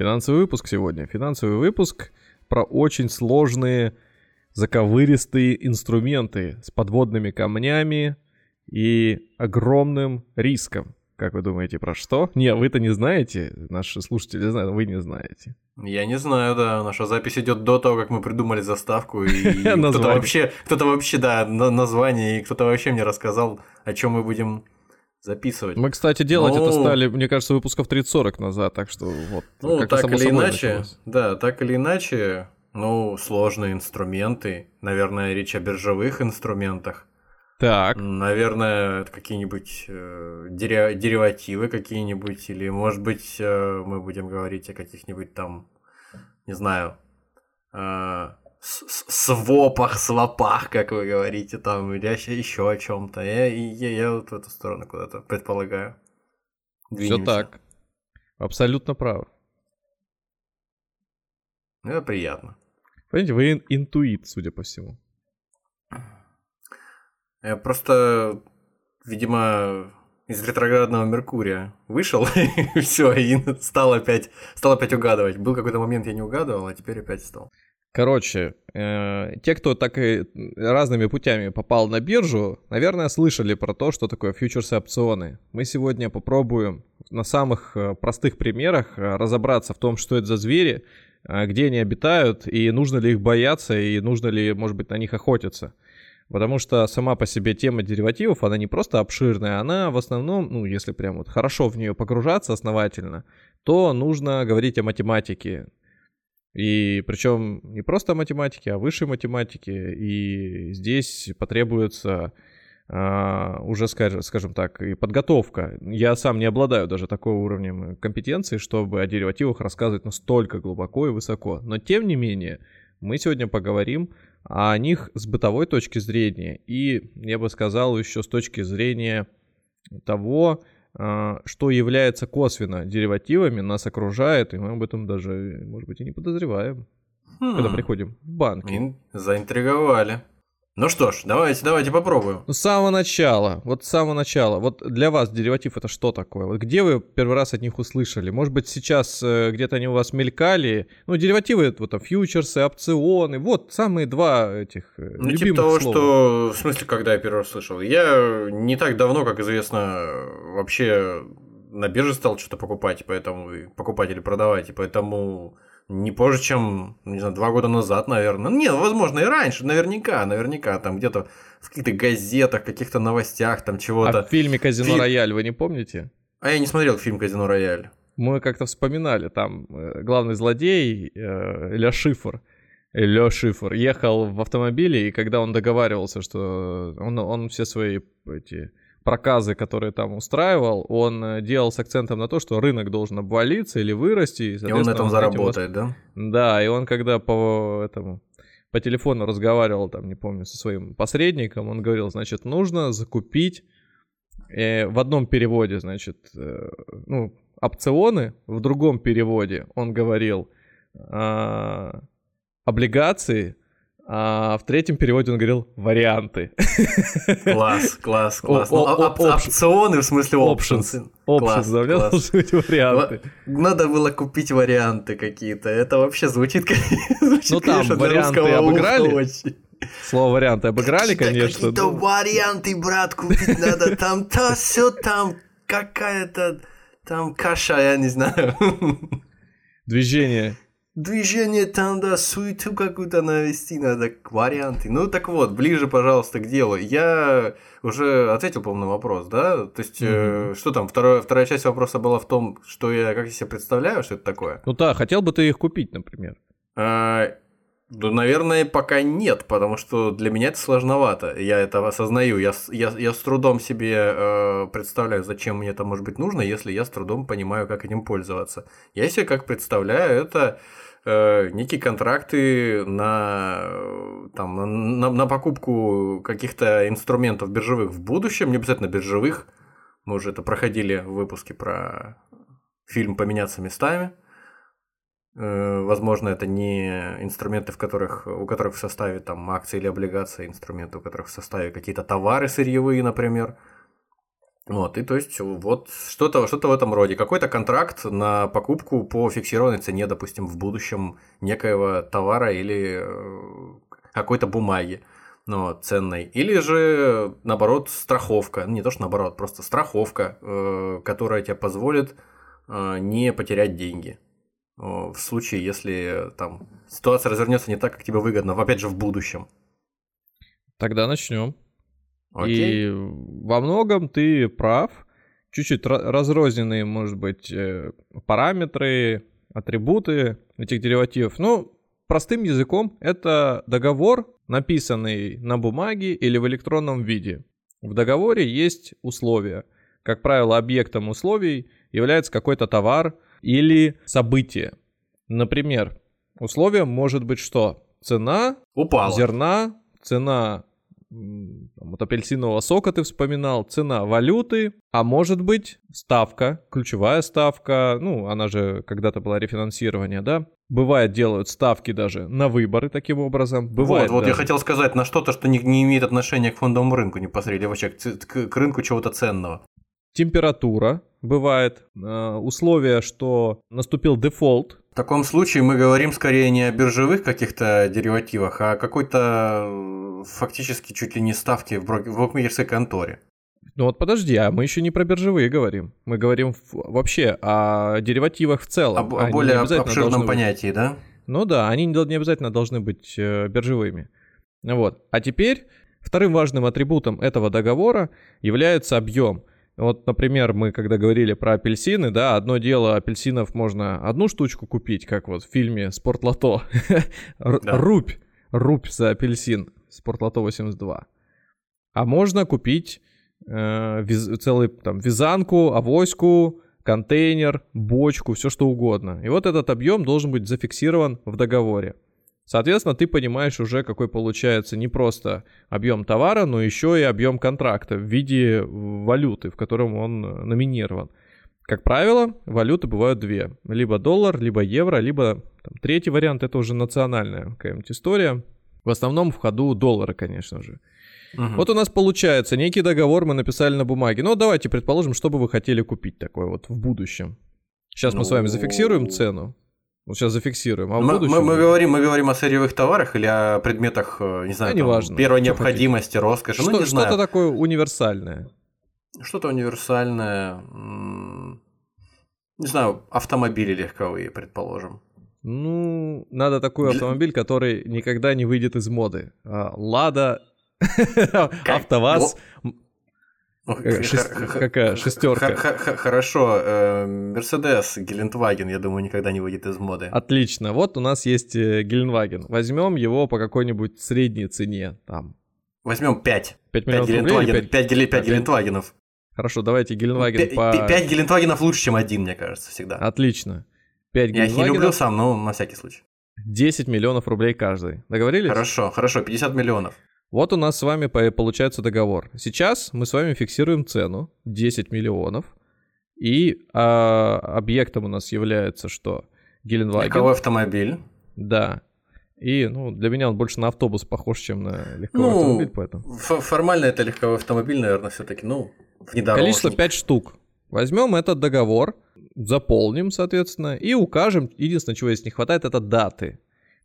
Финансовый выпуск сегодня. Финансовый выпуск про очень сложные заковыристые инструменты с подводными камнями и огромным риском. Как вы думаете, про что? Не, вы-то не знаете, наши слушатели знают, вы не знаете. Я не знаю, да. Наша запись идет до того, как мы придумали заставку. И кто-то вообще, кто-то вообще, да, на- название, и кто-то вообще мне рассказал, о чем мы будем записывать. Мы, кстати, делать Ну. это стали, мне кажется, выпусков 30-40 назад, так что вот. Ну, как-то так или иначе, началось. да, так или иначе, ну, сложные инструменты. Наверное, речь о биржевых инструментах. Так, Наверное, какие-нибудь э, дере- деривативы какие-нибудь, или, может быть, э, мы будем говорить о каких-нибудь там, не знаю, э, свопах, свопах, как вы говорите, там, или еще о чем-то. Я, я, я вот в эту сторону куда-то предполагаю. все так. Абсолютно правы. Ну, Это приятно. Понимаете, вы ин- интуит, судя по всему. Я просто, видимо, из ретроградного Меркурия вышел, и все, и стал опять, стал опять угадывать. Был какой-то момент, я не угадывал, а теперь опять стал. Короче, э, те, кто так и разными путями попал на биржу, наверное, слышали про то, что такое фьючерсы опционы. Мы сегодня попробуем на самых э, простых примерах э, разобраться в том, что это за звери, где они обитают, и нужно ли их бояться, и нужно ли, может быть, на них охотиться. Потому что сама по себе тема деривативов, она не просто обширная, она в основном, ну, если прям вот хорошо в нее погружаться основательно, то нужно говорить о математике. И причем не просто о математике, а высшей математике. И здесь потребуется а, уже, скажем, так, и подготовка. Я сам не обладаю даже такой уровнем компетенции, чтобы о деривативах рассказывать настолько глубоко и высоко. Но тем не менее, мы сегодня поговорим о них с бытовой точки зрения. И я бы сказал еще с точки зрения того, что является косвенно деривативами, нас окружает, и мы об этом даже, может быть, и не подозреваем, когда Хм, приходим в банки. ин- заинтриговали. Ну что ж, давайте, давайте попробуем. Ну, с самого начала, вот с самого начала, вот для вас дериватив это что такое? Вот где вы первый раз от них услышали? Может быть, сейчас э, где-то они у вас мелькали? Ну, деривативы, это вот там фьючерсы, опционы, вот самые два этих э, Ну, типа того, слова. что... В смысле, когда я первый раз слышал? Я не так давно, как известно, вообще на бирже стал что-то покупать, поэтому... Покупать или продавать, и поэтому не позже, чем, не знаю, два года назад, наверное. Не, возможно, и раньше, наверняка, наверняка, там где-то в каких-то газетах, каких-то новостях, там А чего-то. в фильме «Казино Фи- Рояль» вы не помните? А я не смотрел фильм «Казино Рояль». Мы как-то вспоминали, там э, главный злодей э, Ля Шифр, Лё Шифр ехал в автомобиле, и когда он договаривался, что он, он все свои эти проказы, которые там устраивал, он э, делал с акцентом на то, что рынок должен обвалиться или вырасти. И, И он на этом этим заработает, да? да, и он когда по этому по телефону разговаривал, там, не помню, со своим посредником, он говорил, значит, нужно закупить э, в одном переводе, значит, э, ну, опционы, в другом переводе он говорил а, облигации, а в третьем переводе он говорил варианты. Класс, класс, класс. Ну, опш- опционы, в смысле Options. options. Да, у меня должны быть варианты. Надо было купить варианты какие-то. Это вообще звучит, Ну, там варианты обыграли. Слово варианты обыграли, конечно. Какие-то ну. варианты, брат, купить надо. Там то, все там какая-то там каша, я не знаю. Движение. Движение там, да, суету какую-то навести надо, варианты. Ну так вот, ближе, пожалуйста, к делу. Я уже ответил, по-моему, на вопрос, да? То есть, э, Мгм. что там, второе, вторая часть вопроса была в том, что я, как я себе представляю, что это такое. Ну да, хотел бы ты их купить, например. А, Да, наверное, пока нет, потому что для меня это сложновато. Я это осознаю. Я, я, я с трудом себе э, представляю, зачем мне это может быть нужно, если я с трудом понимаю, как этим пользоваться. Я себе как представляю, это э, некие контракты на, там, на, на покупку каких-то инструментов биржевых в будущем, не обязательно биржевых. Мы уже это проходили в выпуске про фильм «Поменяться местами». Э, возможно, это не инструменты, в которых, у которых в составе там акции или облигации, инструменты, у которых в составе какие-то товары сырьевые, например. Вот, и то есть вот что-то что в этом роде. Какой-то контракт на покупку по фиксированной цене, допустим, в будущем некоего товара или э, какой-то бумаги ну, ценной. Или же, наоборот, страховка. Не то, что наоборот, просто страховка, э, которая тебе позволит не потерять деньги в случае, если там ситуация развернется не так, как тебе выгодно, опять же, в будущем. Тогда начнем. Окей. И во многом ты прав. Чуть-чуть разрозненные, может быть, э, параметры, атрибуты этих деривативов. Ну, простым языком, это договор, написанный на бумаге или в электронном виде. В договоре есть условия. Как правило, объектом условий является какой-то товар – или событие. Например, условием может быть что? Цена Упала. зерна, цена вот апельсинового сока ты вспоминал, цена валюты, а может быть ставка, ключевая ставка, ну, она же когда-то была рефинансирование, да? Бывает, делают ставки даже на выборы таким образом. Бывает вот, вот даже... я хотел сказать на что-то, что не, не имеет отношения к фондовому рынку непосредственно, вообще к, к, к рынку чего-то ценного. Температура, бывает э, условие, что наступил дефолт. В таком случае мы говорим скорее не о биржевых каких-то деривативах, а о какой-то э, фактически чуть ли не ставке в, брок- в букмекерской конторе. Ну вот подожди, а мы еще не про биржевые говорим. Мы говорим вообще о деривативах в целом. Об, о более обширном понятии, быть... да? Ну да, они не обязательно должны быть э, биржевыми. Вот. А теперь вторым важным атрибутом этого договора является объем. Вот, например, мы когда говорили про апельсины, да, одно дело, апельсинов можно одну штучку купить, как вот в фильме «Спортлото». Рубь, рубь за апельсин, «Спортлото 82». А можно купить э, целый там вязанку, авоську, контейнер, бочку, все что угодно. И вот этот объем должен быть зафиксирован в договоре. Соответственно, ты понимаешь уже, какой получается не просто объем товара, но еще и объем контракта в виде валюты, в котором он номинирован. Как правило, валюты бывают две. Либо доллар, либо евро, либо там, третий вариант, это уже национальная какая-нибудь история. В основном в ходу доллары, конечно же. Угу. Вот у нас получается некий договор мы написали на бумаге. Ну, давайте предположим, что бы вы хотели купить такое вот в будущем. Сейчас ну... мы с вами зафиксируем ну, цену. Вот сейчас зафиксируем. А мы, будущем... мы, мы, говорим, мы говорим о сырьевых товарах или о предметах, э, не знаю, а, там, неважно, первой необходимости, хотите. роскоши. Что, ну, не что-то знаю. такое универсальное. Что-то универсальное. Не знаю, автомобили легковые, предположим. Ну, надо такой автомобиль, который никогда не выйдет из моды. А, Лада, АвтоВАЗ, какая шестерка? Хорошо, Мерседес, Гелендваген, я думаю, никогда не выйдет из моды. Отлично, вот у нас есть э, Гелендваген. Возьмем его по какой-нибудь средней цене, там. Возьмем 5. 5 миллионов рублей 5, 5, 5 Гелендвагенов. Хорошо, давайте Гелендваген по... 5 Гелендвагенов лучше, чем один, мне кажется, всегда. Отлично. 5 Я их не люблю сам, но на всякий случай. 10 миллионов рублей каждый. Договорились? Хорошо, хорошо, 50 миллионов. Вот у нас с вами получается договор. Сейчас мы с вами фиксируем цену 10 миллионов. И а, объектом у нас является что? Геленваген. Легковой автомобиль. Да. И ну, для меня он больше на автобус похож, чем на легковой ну, автомобиль, поэтому. Формально это легковой автомобиль, наверное, все-таки, ну, внедорожник. Количество 5 штук. Возьмем этот договор, заполним, соответственно, и укажем. Единственное, чего здесь не хватает, это даты.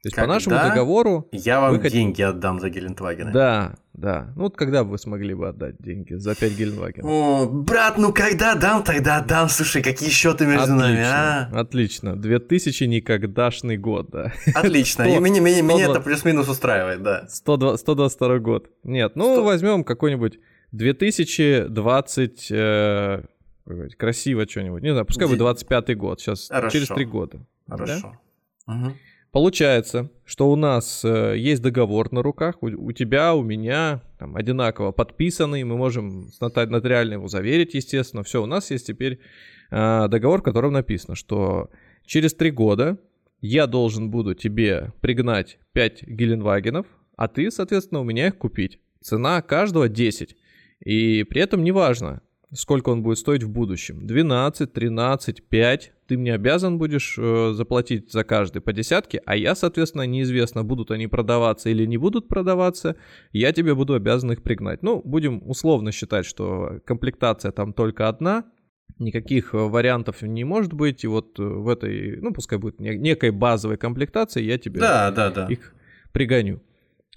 То есть когда по нашему договору... Я вам вы деньги отдам за Гелендвагены. Да, да. Ну вот когда вы смогли бы отдать деньги за 5 Гелендвагенов? О, брат, ну когда дам, тогда отдам. Слушай, какие счеты между отлично, нами, а? Отлично. 2000 никогдашный год, да. Отлично. 100, И меня, меня, 120... меня это плюс-минус устраивает, да. 100, 122 год. Нет, ну 100... возьмем какой-нибудь 2020... Э, красиво что-нибудь. Не знаю, пускай бы 25 год. Сейчас, Хорошо. через 3 года. Хорошо. Да? Угу. Получается, что у нас э, есть договор на руках, у, у тебя, у меня, там, одинаково подписанный, мы можем нотариально его заверить, естественно. Все, у нас есть теперь э, договор, в котором написано, что через три года я должен буду тебе пригнать 5 Геленвагенов, а ты, соответственно, у меня их купить. Цена каждого 10. И при этом неважно, сколько он будет стоить в будущем. 12, 13, 5. Ты мне обязан будешь э, заплатить за каждый по десятке, а я, соответственно, неизвестно, будут они продаваться или не будут продаваться, я тебе буду обязан их пригнать. Ну, будем условно считать, что комплектация там только одна, никаких э, вариантов не может быть, и вот э, в этой, ну, пускай будет некой базовой комплектации, я тебе да, да, да. их пригоню.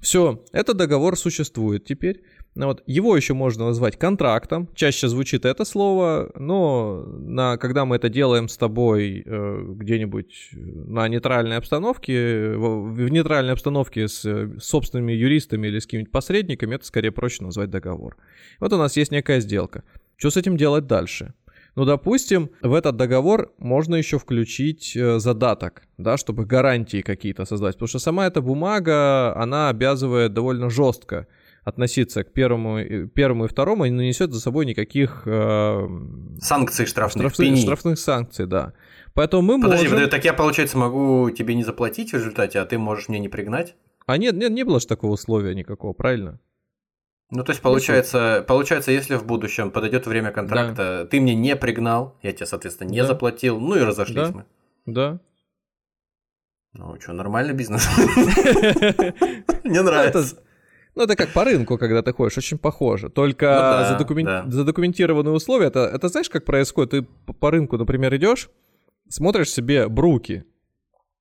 Все, этот договор существует теперь. Ну вот, его еще можно назвать контрактом. Чаще звучит это слово, но на, когда мы это делаем с тобой э, где-нибудь на нейтральной обстановке, в, в нейтральной обстановке с э, собственными юристами или с какими-нибудь посредниками, это скорее проще назвать договор. Вот у нас есть некая сделка. Что с этим делать дальше? Ну, допустим, в этот договор можно еще включить э, задаток, да, чтобы гарантии какие-то создать. Потому что сама эта бумага, она обязывает довольно жестко относиться к первому, первому и второму не несет за собой никаких... Э, Санкций штрафных, штрафных, штрафных санкций, да. Поэтому мы Подожди, можем... Подожди, так я, получается, могу тебе не заплатить в результате, а ты можешь мне не пригнать? А нет, нет, не было же такого условия никакого, правильно? Ну, то есть, получается, получается, если в будущем подойдет время контракта, да. ты мне не пригнал, я тебе, соответственно, не да. заплатил, ну и разошлись да. мы. Да. Ну, что, нормальный бизнес. Мне нравится. Ну, это как по рынку, когда ты ходишь, очень похоже. Только ну, да, задокумен... да. задокументированные условия, это, это знаешь, как происходит? Ты по рынку, например, идешь, смотришь себе бруки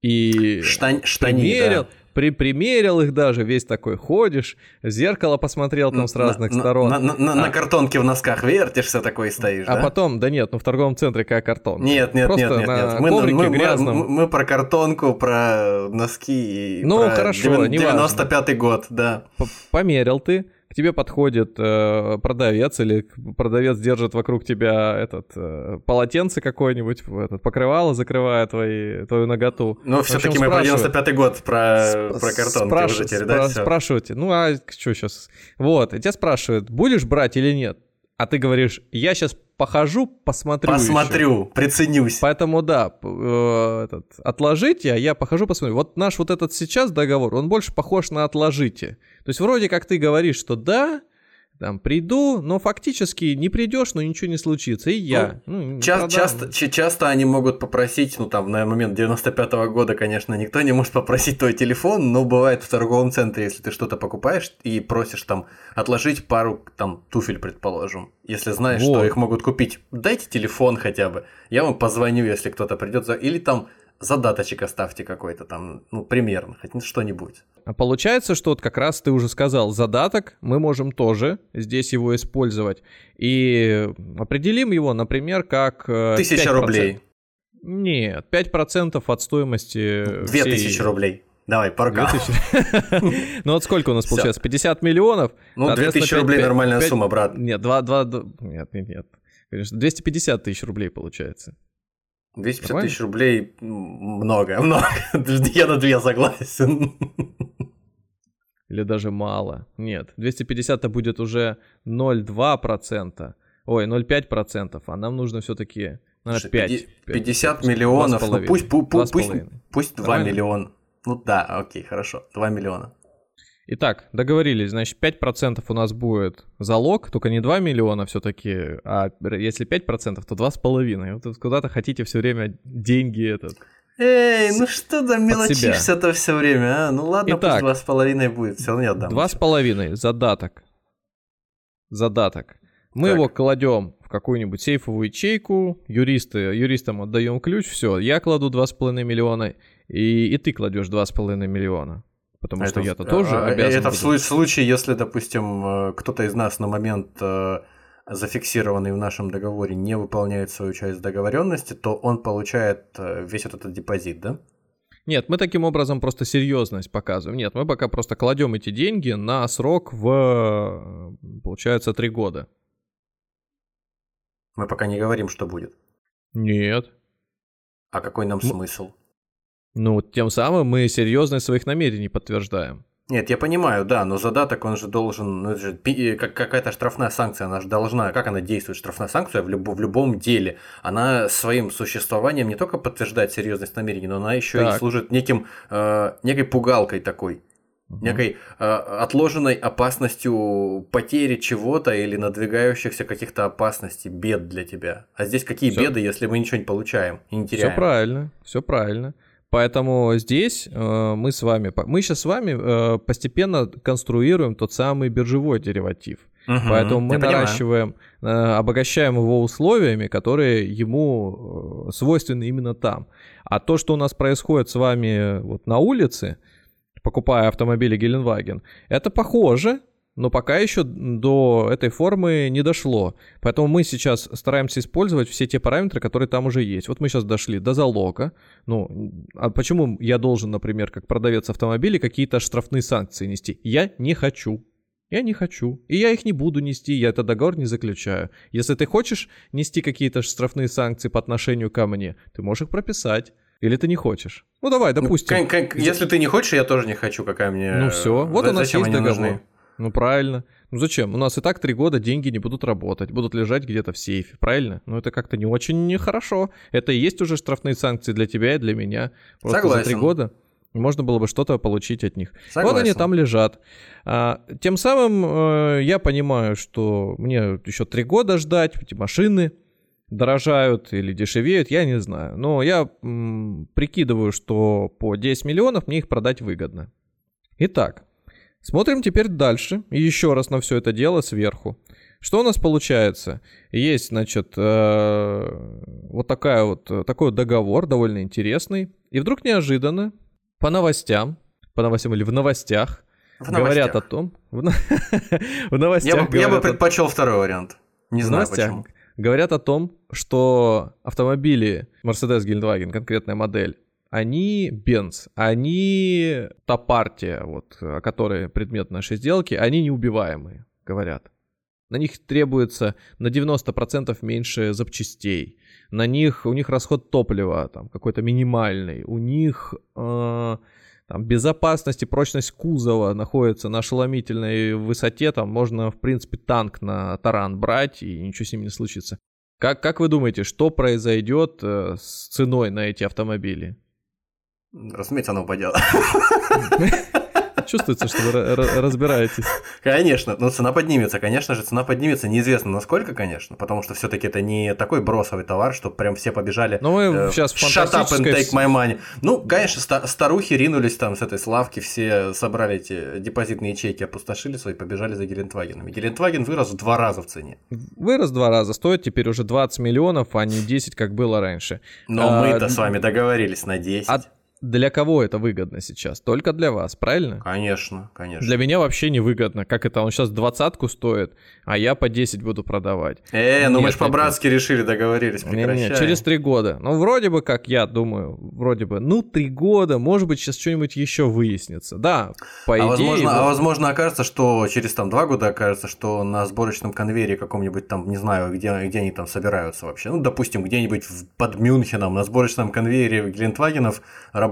и Штань, штани, примерил, да при, примерил их даже, весь такой ходишь, зеркало посмотрел там с разных на, сторон. На, на, на, а, на картонке в носках вертишься такой стоишь, А да? потом, да нет, ну в торговом центре какая картонка? Нет, нет, Просто нет, нет, на нет. Мы, мы, грязном. Мы, мы про картонку, про носки и ну, про хорошо, 95-й год, да. Померил ты, тебе подходит э, продавец или продавец держит вокруг тебя этот э, полотенце какое-нибудь, этот покрывало, закрывая твои, твою ноготу. Ну, все-таки мы про 95-й год, про, про картонки спраш... уже теперь, да? Спра- спрашиваете, ну а что сейчас? Вот, и тебя спрашивают, будешь брать или нет? А ты говоришь, я сейчас похожу, посмотрю. Посмотрю, еще. приценюсь. Поэтому да, э, этот, отложите, а я похожу, посмотрю. Вот наш вот этот сейчас договор, он больше похож на отложите. То есть вроде как ты говоришь, что да, там приду, но фактически не придешь, но ничего не случится. И я. Ну, ну, ча- часто, часто они могут попросить, ну там на момент 95-го года, конечно, никто не может попросить твой телефон, но бывает в торговом центре, если ты что-то покупаешь и просишь там отложить пару там туфель, предположим, если знаешь, вот. что их могут купить, дайте телефон хотя бы, я вам позвоню, если кто-то придет или там задаточек оставьте какой-то там, ну, примерно, хоть что-нибудь. А получается, что вот как раз ты уже сказал, задаток мы можем тоже здесь его использовать. И определим его, например, как... Э, Тысяча рублей. Нет, 5% от стоимости... Две тысячи рублей. Давай, порка. Ну вот сколько у нас получается? 50 миллионов? Ну, 2000 рублей нормальная сумма, брат. Нет, 2, 2, нет, нет, нет. Конечно, 250 тысяч рублей получается. 250 Нормально? тысяч рублей много, много. Я на две согласен. Или даже мало. Нет, 250 это будет уже 0,2%. Ой, 0,5%, а нам нужно все-таки наверное, 5. 50 миллионов, ну пусть, пусть, пусть, пусть 2 миллиона. Ну да, окей, хорошо, 2 миллиона. Итак, договорились, значит, 5% у нас будет залог, только не 2 миллиона все-таки, а если 5%, то 2,5. Вот куда-то хотите все время деньги этот. Эй, ну что там мелочишься-то все время, а? Ну ладно, Итак, пусть 2,5 будет, все равно не отдам. 2,5, задаток. Задаток. Мы так. его кладем в какую-нибудь сейфовую ячейку, юристы, юристам отдаем ключ, все, я кладу 2,5 миллиона, и, и ты кладешь 2,5 миллиона. Потому это, что я-то тоже а, обязан. Это буду... в случае, если, допустим, э, кто-то из нас на момент э, зафиксированный в нашем договоре не выполняет свою часть договоренности, то он получает э, весь вот этот депозит, да? Нет, мы таким образом просто серьезность показываем. Нет, мы пока просто кладем эти деньги на срок в, получается, три года. Мы пока не говорим, что будет. Нет. А какой нам смысл? Ну, тем самым мы серьезность своих намерений подтверждаем. Нет, я понимаю, да, но задаток он же должен, ну это же как, какая-то штрафная санкция, она же должна, как она действует, штрафная санкция в, люб, в любом деле, она своим существованием не только подтверждает серьезность намерений, но она еще так. и служит неким, э, некой пугалкой такой, угу. некой э, отложенной опасностью потери чего-то или надвигающихся каких-то опасностей, бед для тебя. А здесь какие всё. беды, если мы ничего не получаем и не теряем? Все правильно, все правильно. Поэтому здесь э, мы с вами, мы сейчас с вами э, постепенно конструируем тот самый биржевой дериватив. Угу, Поэтому мы наращиваем, э, обогащаем его условиями, которые ему э, свойственны именно там. А то, что у нас происходит с вами вот на улице, покупая автомобили Геленваген, это похоже но пока еще до этой формы не дошло. Поэтому мы сейчас стараемся использовать все те параметры, которые там уже есть. Вот мы сейчас дошли до залога. Ну, а почему я должен, например, как продавец автомобилей, какие-то штрафные санкции нести? Я не хочу. Я не хочу. И я их не буду нести, я этот договор не заключаю. Если ты хочешь нести какие-то штрафные санкции по отношению ко мне, ты можешь их прописать. Или ты не хочешь? Ну давай, ну, допустим. Ну, как, как, если ты не хочешь, я тоже не хочу, какая мне. Ну все, вот у нас есть договор. Нужны? Ну правильно. Ну зачем? У нас и так три года деньги не будут работать, будут лежать где-то в сейфе, правильно? Ну это как-то не очень нехорошо. Это и есть уже штрафные санкции для тебя и для меня. Просто Согласен. за три года можно было бы что-то получить от них. Согласен. Вот они там лежат. А, тем самым э, я понимаю, что мне еще три года ждать, эти машины дорожают или дешевеют, я не знаю. Но я м, прикидываю, что по 10 миллионов мне их продать выгодно. Итак, Смотрим теперь дальше и еще раз на все это дело сверху. Что у нас получается? Есть, значит, э, вот такая вот такой вот договор довольно интересный, и вдруг неожиданно по новостям, по новостям или в новостях в говорят о том, в, в новостях. Я бы, я бы предпочел второй вариант. Не знаю почему. Говорят о том, что автомобили Mercedes Geldwagen, конкретная модель, они Benz, они та партия, вот, о предмет нашей сделки, они неубиваемые, говорят. На них требуется на 90% меньше запчастей. На них, у них расход топлива там какой-то минимальный. У них э, там, безопасность и прочность кузова находится на ошеломительной высоте. Там можно, в принципе, танк на таран брать, и ничего с ним не случится. Как, как вы думаете, что произойдет э, с ценой на эти автомобили? Разумеется, она упадет. Чувствуется, что вы разбираетесь. Конечно, но цена поднимется, конечно же, цена поднимется, неизвестно насколько, конечно, потому что все-таки это не такой бросовый товар, что прям все побежали. Ну мы э, сейчас Shut up and take my money. Ну, конечно, старухи ринулись там с этой славки, все собрали эти депозитные ячейки, опустошили свои, побежали за Гелендвагенами. Гелендваген вырос в два раза в цене. Вырос в два раза, стоит теперь уже 20 миллионов, а не 10, как было раньше. Но а, мы-то с вами договорились на 10. От для кого это выгодно сейчас? Только для вас, правильно? Конечно, конечно. Для меня вообще не выгодно. Как это? Он сейчас двадцатку стоит, а я по 10 буду продавать. Э, ну мы же по-братски решили, договорились, прекращай. Не, не, через три года. Ну, вроде бы, как я думаю, вроде бы, ну, три года, может быть, сейчас что-нибудь еще выяснится. Да, по а идее... Возможно, да. А возможно окажется, что через там два года окажется, что на сборочном конвейере каком-нибудь там, не знаю, где, где они там собираются вообще. Ну, допустим, где-нибудь под Мюнхеном на сборочном конвейере Глинтвагенов работают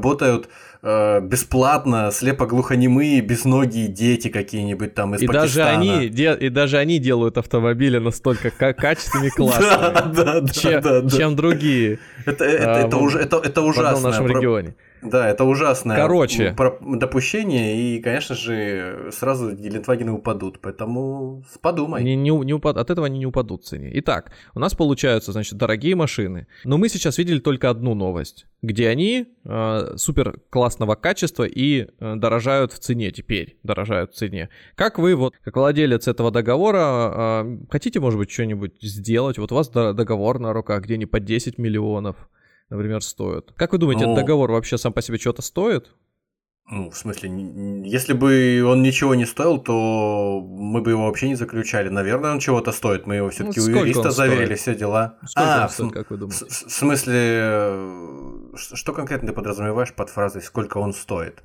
э, бесплатно слепо-глухонемые, безногие дети какие-нибудь там из и Пакистана. Даже они, де, и даже они делают автомобили настолько качественными, классными, чем другие. Это ужасно. В нашем регионе. Да, это ужасное Короче. допущение, и, конечно же, сразу Гелендвагены упадут, поэтому подумай. Не, не, не упад... От этого они не упадут в цене. Итак, у нас получаются, значит, дорогие машины, но мы сейчас видели только одну новость, где они э, супер классного качества и э, дорожают в цене теперь, дорожают в цене. Как вы, вот, как владелец этого договора, э, хотите, может быть, что-нибудь сделать? Вот у вас договор на руках, где не по 10 миллионов, например, стоят. Как вы думаете, ну, этот договор вообще сам по себе что-то стоит? Ну, в смысле, если бы он ничего не стоил, то мы бы его вообще не заключали. Наверное, он чего-то стоит. Мы его все-таки ну, у юриста заверили, все дела. Сколько а, стоит, как вы думаете? В, в смысле, что конкретно ты подразумеваешь под фразой «сколько он стоит»?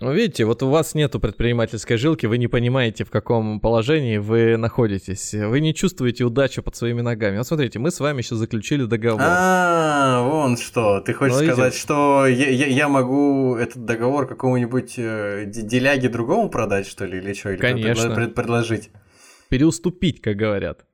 Ну, видите, вот у вас нету предпринимательской жилки, вы не понимаете, в каком положении вы находитесь. Вы не чувствуете удачу под своими ногами. Вот смотрите, мы с вами сейчас заключили договор. А, вон что. Ты хочешь Ну, сказать, что я, я- я могу этот договор какому-нибудь э, деляге другому продать, что ли, или что? Или Конечно. пред- предложить? Переуступить, как говорят.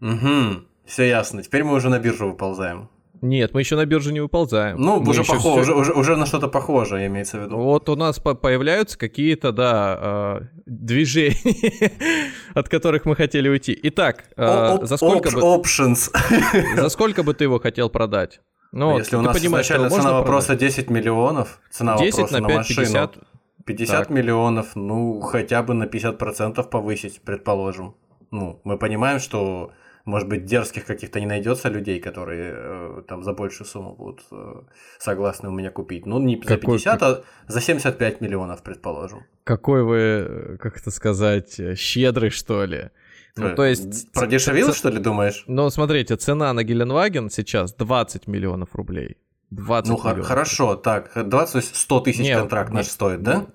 Угу. Все ясно. Теперь мы уже на биржу выползаем. Нет, мы еще на биржу не выползаем. Ну, Мы уже, похоже, всё- уже, уже, на что-то похожее, имеется в виду. Вот у нас по- появляются какие-то, да, э, движения, от которых мы хотели уйти. Итак, э, за сколько оп- бы Options. за сколько бы ты его хотел продать? Ну, Если у нас изначально цена вопроса продать? 10 миллионов, цена 10 вопроса на на 5, машину 50. 50 Так. миллионов, ну, хотя бы на 50% повысить, предположим. Ну, мы понимаем, что, может быть, дерзких каких-то не найдется людей, которые э, там за большую сумму будут э, согласны у меня купить. Ну, не за Какой- 50, а за 75 миллионов, предположим. Какой вы, как это сказать, щедрый, что ли? Ну, Э, то есть... Продешевил, ц- что ли, думаешь? Ну, смотрите, цена на Геленваген сейчас 20 миллионов рублей. 20 Ну, миллионов. хорошо, так, 20, то есть 100 тысяч контракт наш стоит, да?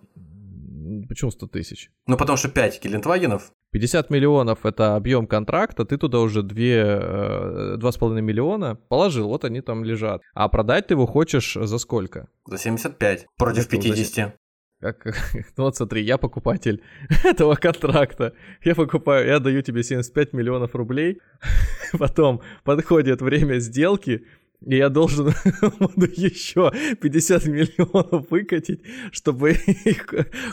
Почему 100 тысяч? Ну, потому что 5 Гелендвагенов, 50 миллионов это объем контракта, ты туда уже 2, э, 2,5 миллиона положил, вот они там лежат. А продать ты его хочешь за сколько? за 75 против Это уже 50. Как, ну вот смотри, я покупатель этого контракта. Я покупаю, я даю тебе 75 миллионов рублей. Потом подходит время сделки, и я должен буду еще 50 миллионов выкатить, чтобы их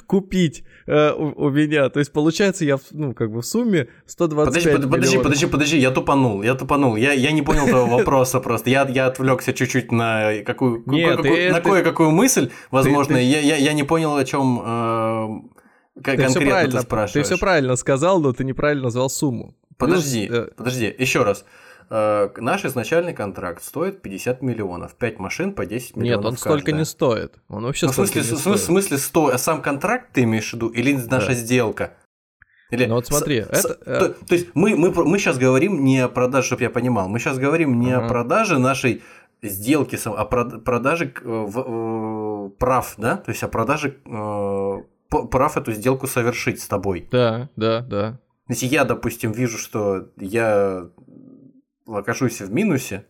купить э, у, у меня. То есть получается я, ну, как бы в сумме 125 Подожди, под- подожди, миллионов. подожди, подожди, я тупанул, я тупанул. Я, я не понял твоего вопроса просто. Я, я отвлекся чуть-чуть на какую, Нет, какую- ты- на ты- кое-какую мысль, возможно. ты- Я, я, я не понял, о чем Ты все конкретно правильно, ты спрашиваешь. ты все правильно сказал, но ты неправильно назвал сумму. Подожди, Плюс, э, подожди, еще раз. Э, Наш изначальный контракт стоит 50 миллионов. 5 машин по 10 миллионов Нет, он столько каждая. не стоит. Он вообще Ну, в столько смысле, не в смысле, в стоит. смысле 100, а сам контракт ты имеешь в виду или наша Да. сделка? Или Ну вот смотри, с- с- это, э, то, то есть мы, мы, мы сейчас говорим не о продаже, чтобы я понимал, мы сейчас говорим не Ага. о продаже нашей сделки, а про- продаже э, э, прав, да? То есть о продаже э, прав эту сделку совершить с тобой. Да, да, да. Если я, допустим, вижу, что я окажусь в минусе,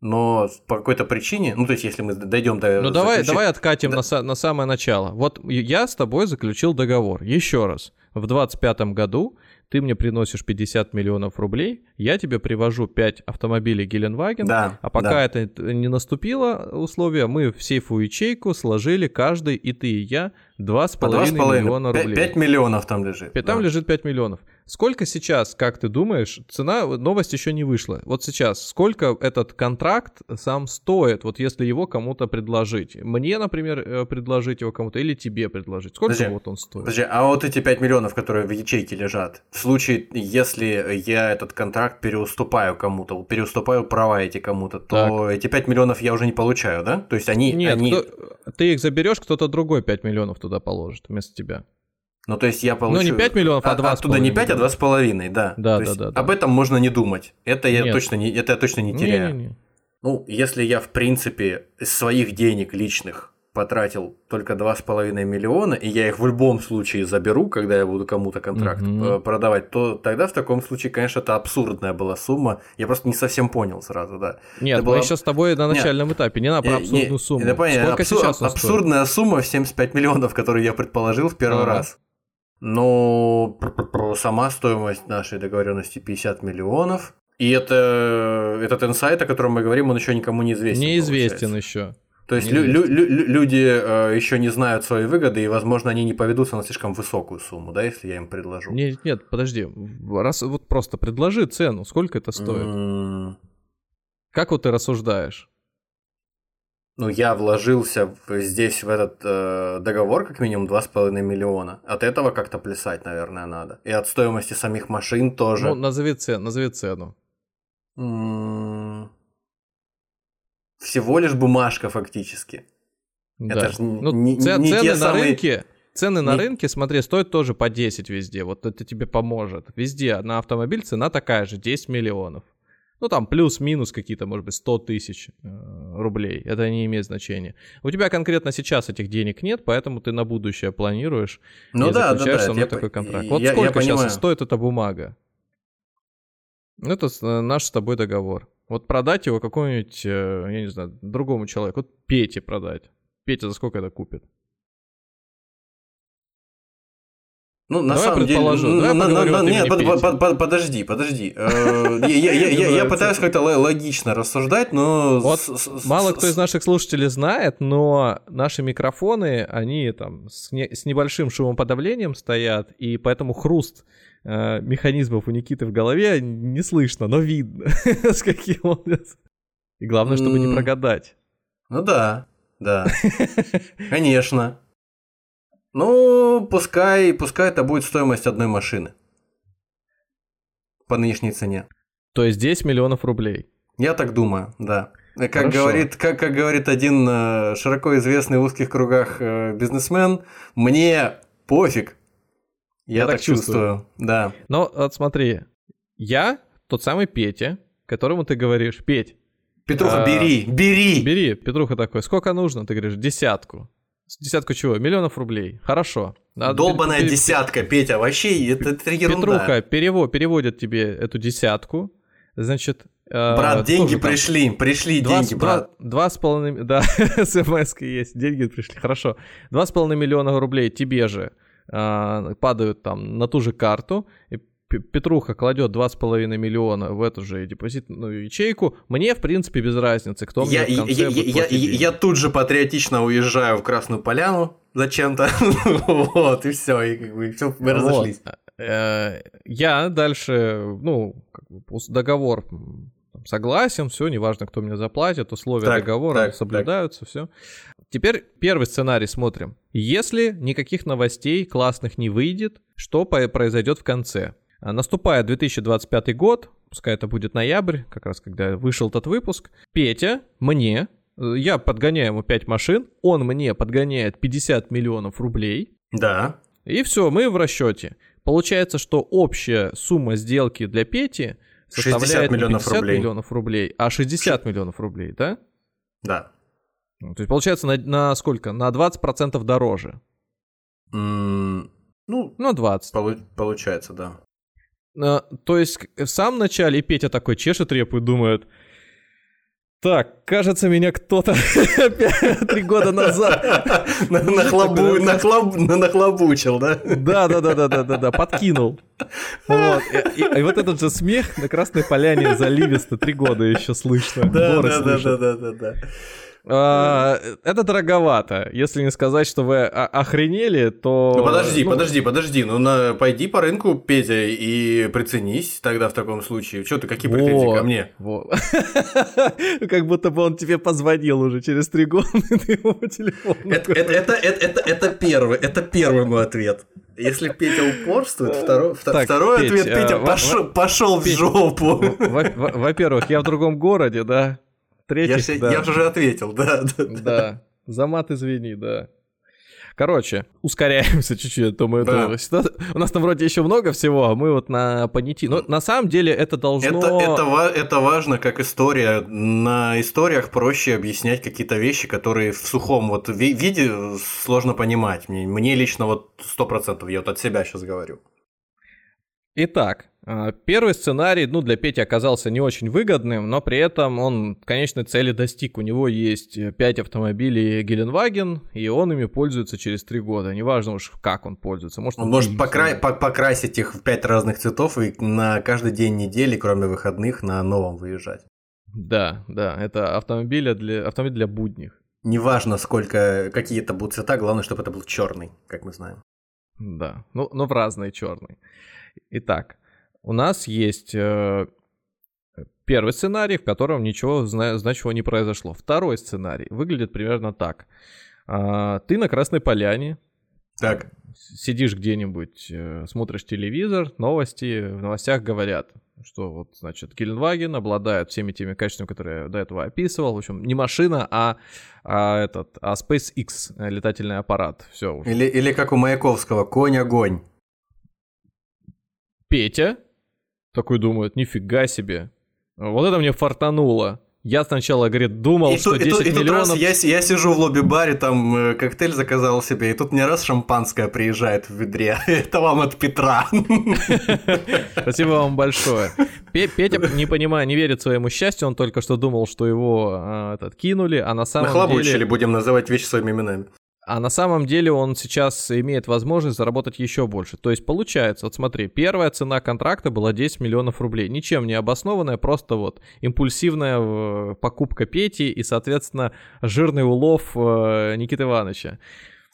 но по какой-то причине, ну то есть если мы дойдем до Ну давай, заключения- давай откатим Да. на, на самое начало. Вот я с тобой заключил договор. Еще раз. В 25 году ты мне приносишь 50 миллионов рублей, я тебе привожу 5 автомобилей Геленваген, Да, а пока да. это не наступило условие, мы в сейфу ячейку сложили каждый, и ты, и я, 2,5 По два с половиной. миллиона рублей. 5 миллионов там лежит. Там да. лежит 5 миллионов. Сколько сейчас, как ты думаешь, цена, новость еще не вышла. Вот сейчас, сколько этот контракт сам стоит, вот если его кому-то предложить? Мне, например, э, предложить его кому-то или тебе предложить? Сколько Подожди, вот он стоит? Подожди, а вот эти 5 миллионов, которые в ячейке лежат, в случае, если я этот контракт переуступаю кому-то, переуступаю права эти кому-то, то эти 5 миллионов я уже не получаю, да? То есть они... Нет, они... кто- ты их заберешь, кто-то другой 5 миллионов туда положит вместо тебя. Ну, то есть я получу... Ну, не 5 миллионов, а 2,5 Оттуда не 5, а миллиона. 2,5, да. Да, То да, есть да, да. Об этом можно не думать. Это я, Нет. точно не, это я точно не теряю. Не-не-не. Ну, если я, в принципе, из своих денег личных потратил только 2,5 миллиона, и я их в любом случае заберу, когда я буду кому-то контракт э, продавать, то тогда в таком случае, конечно, это абсурдная была сумма. Я просто не совсем понял сразу, да. Нет, Это мы была- еще с тобой на Нет. начальном этапе, не надо про Не- абсурдную не- сумму. да, понятно, Сколько абсур- сейчас он стоит? Абсурдная сумма в 75 миллионов, которую я предположил в первый Ага. раз. Но сама стоимость нашей договоренности 50 миллионов. И это, этот инсайт, о котором мы говорим, он еще никому не известен. Неизвестен получается. еще. То есть лю- лю- лю- люди э, еще не знают свои выгоды, и, возможно, они не поведутся на слишком высокую сумму, да, если я им предложу. Нет, нет, подожди. Раз вот просто предложи цену, сколько это стоит? Как вот ты рассуждаешь? Ну, я вложился в- здесь в этот э, договор как минимум 2,5 миллиона. От этого как-то плясать, наверное, надо. И от стоимости самих машин тоже. Ну, назови цену, назови цену. Всего лишь бумажка фактически. Да. Это ж н- ну, не- це- не те цены на самые- рынке, цены на не- рынке, смотри, стоят тоже по 10 везде. Вот это тебе поможет. Везде на автомобиль цена такая же, 10 миллионов. Ну, там плюс-минус какие-то, может быть, 100 тысяч э, рублей. Это не имеет значения. У тебя конкретно сейчас этих денег нет, поэтому ты на будущее планируешь ну, и да, заключаешь да, да, со мной я такой контракт. Вот я- я сколько понимаю. сейчас стоит эта бумага? Это наш с тобой договор. Вот продать его какому-нибудь, э, я не знаю, другому человеку. Вот Пете продать. Петя за сколько это купит? Ну, на Давай самом деле... ну, давай на- на- от Нет, под- под- под- подожди, подожди. Э, я- пытаюсь как-то логично рассуждать, но... Вот Мало кто из наших слушателей знает, но наши микрофоны, они там с, не- с небольшим шумоподавлением стоят, и поэтому хруст э, механизмов у Никиты в голове не слышно, но видно, с каким он... И главное, чтобы не прогадать. Ну да, да. Конечно. Ну, пускай, пускай это будет стоимость одной машины. По нынешней цене. То есть 10 миллионов рублей. Я так думаю, да. Э, Как Хорошо. говорит, как, как говорит один э, широко известный в узких кругах э, бизнесмен, мне пофиг. Я, Я так так чувствую. Да. Но вот смотри, я тот самый Петя, которому ты говоришь, Петь, Петруха, А, бери, бери. бери, Петруха такой, сколько нужно? Ты говоришь, десятку. Десятку чего? Миллионов рублей. Хорошо. Надо Долбаная пере- десятка, Петя, вообще это, это ерунда. Петруха перево- переводит тебе эту десятку. Значит... э, Брат, деньги сколько там? пришли, пришли Два, деньги, с- брат. два, два с половиной... Да, смс есть, деньги пришли, хорошо. Два с половиной миллиона рублей тебе же э, падают там на ту же карту, и Петруха кладет два с половиной миллиона в эту же депозитную ячейку. Мне, в принципе, без разницы, кто Я, мне в конце я, будет я, я, деньги. я тут же патриотично уезжаю в Красную Поляну зачем-то. вот, и все, и как бы все, мы разошлись. Э, Я дальше, ну, договор согласен, все, неважно, кто мне заплатит, условия Так, договора так, соблюдаются, все. Теперь первый сценарий смотрим. Если никаких новостей классных не выйдет, что произойдет в конце? А, Наступает 2025 год, пускай это будет ноябрь, как раз когда вышел этот выпуск. Петя мне, э, я подгоняю ему 5 машин, он мне подгоняет 50 миллионов рублей, Да. и все, мы в расчете. Получается, что общая сумма сделки для Пети 60 составляет не миллионов 50 рублей. миллионов рублей, а 60 миллионов рублей, да? Да. Ну, То есть получается на, на сколько? На 20% дороже. М, Ну, Ну, 20. полу- получается, да. А, то есть в самом начале Петя такой чешет репу и думает, так, кажется, меня кто-то три года назад На- нахлобу- нахлоб- на- Нахлобучил, да? Да, да, да, да, да, да, да, подкинул. Вот. И, и- и вот этот же смех на Красной Поляне заливисто три года еще слышно. Да, да, да, да, да, да, да. А, это дороговато. Если не сказать, что вы охренели, то... Ну подожди, ну, подожди, подожди. Ну на, пойди по рынку, Петя, и приценись тогда в таком случае. Что ты, какие претензии ко мне? Как будто бы он тебе позвонил уже через три года, ему по телефону. Это, это, это, это, это, это первый, это первый мой ответ. Если Петя упорствует, второй, вто- Так, второй Петь, ответ, а, Петя, пошел, пошел в жопу. Во- во- Во-первых, я в другом городе, да. Я, Третьих, же- да. я же уже ответил, да, да, да. За мат извини, да. Короче, ускоряемся чуть-чуть, а то мы Да. это- У нас там вроде еще много всего, а мы вот на понятии. Но на самом деле это должно... Это, это, это важно как история. На историях проще объяснять какие-то вещи, которые в сухом вот ви- виде сложно понимать. Мне, мне лично вот сто процентов, я вот от себя сейчас говорю. Итак, первый сценарий, ну, для Пети оказался не очень выгодным, но при этом он конечной цели достиг. У него есть 5 автомобилей Геленваген, и он ими пользуется через 3 года. Неважно уж, как он пользуется. Может, Он может покра- по- покрасить их в пять разных цветов и на каждый день недели, кроме выходных, на новом выезжать. Да, да, это автомобили для, автомобиль для будних. Неважно, сколько, какие это будут цвета, главное, чтобы это был черный, как мы знаем. Да, ну, но в разные черные. Итак, у нас есть э, первый сценарий, в котором ничего зна- значимого не произошло. Второй сценарий выглядит примерно так. А, ты на Красной Поляне, Так, сидишь где-нибудь, э, смотришь телевизор, новости, в новостях говорят, что вот, значит, Геленваген обладает всеми теми качествами, которые я до этого описывал. В общем, не машина, а, а этот, а SpaceX э, летательный аппарат. Все, или, или как у Маяковского, конь-огонь. Петя такой думает, нифига себе. Вот это мне фартануло. Я сначала, говорит, думал, и что тут, 10 и тут, и миллионов... тут раз я, я сижу в лобби-баре, там э, коктейль заказал себе, и тут мне раз шампанское приезжает в ведре. Это вам от Петра. Спасибо вам большое. Петя, не понимая, не верит своему счастью, он только что думал, что его э, этот, кинули, а на самом Нахлобучили, деле... будем называть вещи своими именами. А на самом деле он сейчас имеет возможность заработать еще больше. То есть получается, вот смотри, первая цена контракта была 10 миллионов рублей. Ничем не обоснованная, просто вот импульсивная э, покупка Пети и, соответственно, жирный улов э, Никиты Ивановича.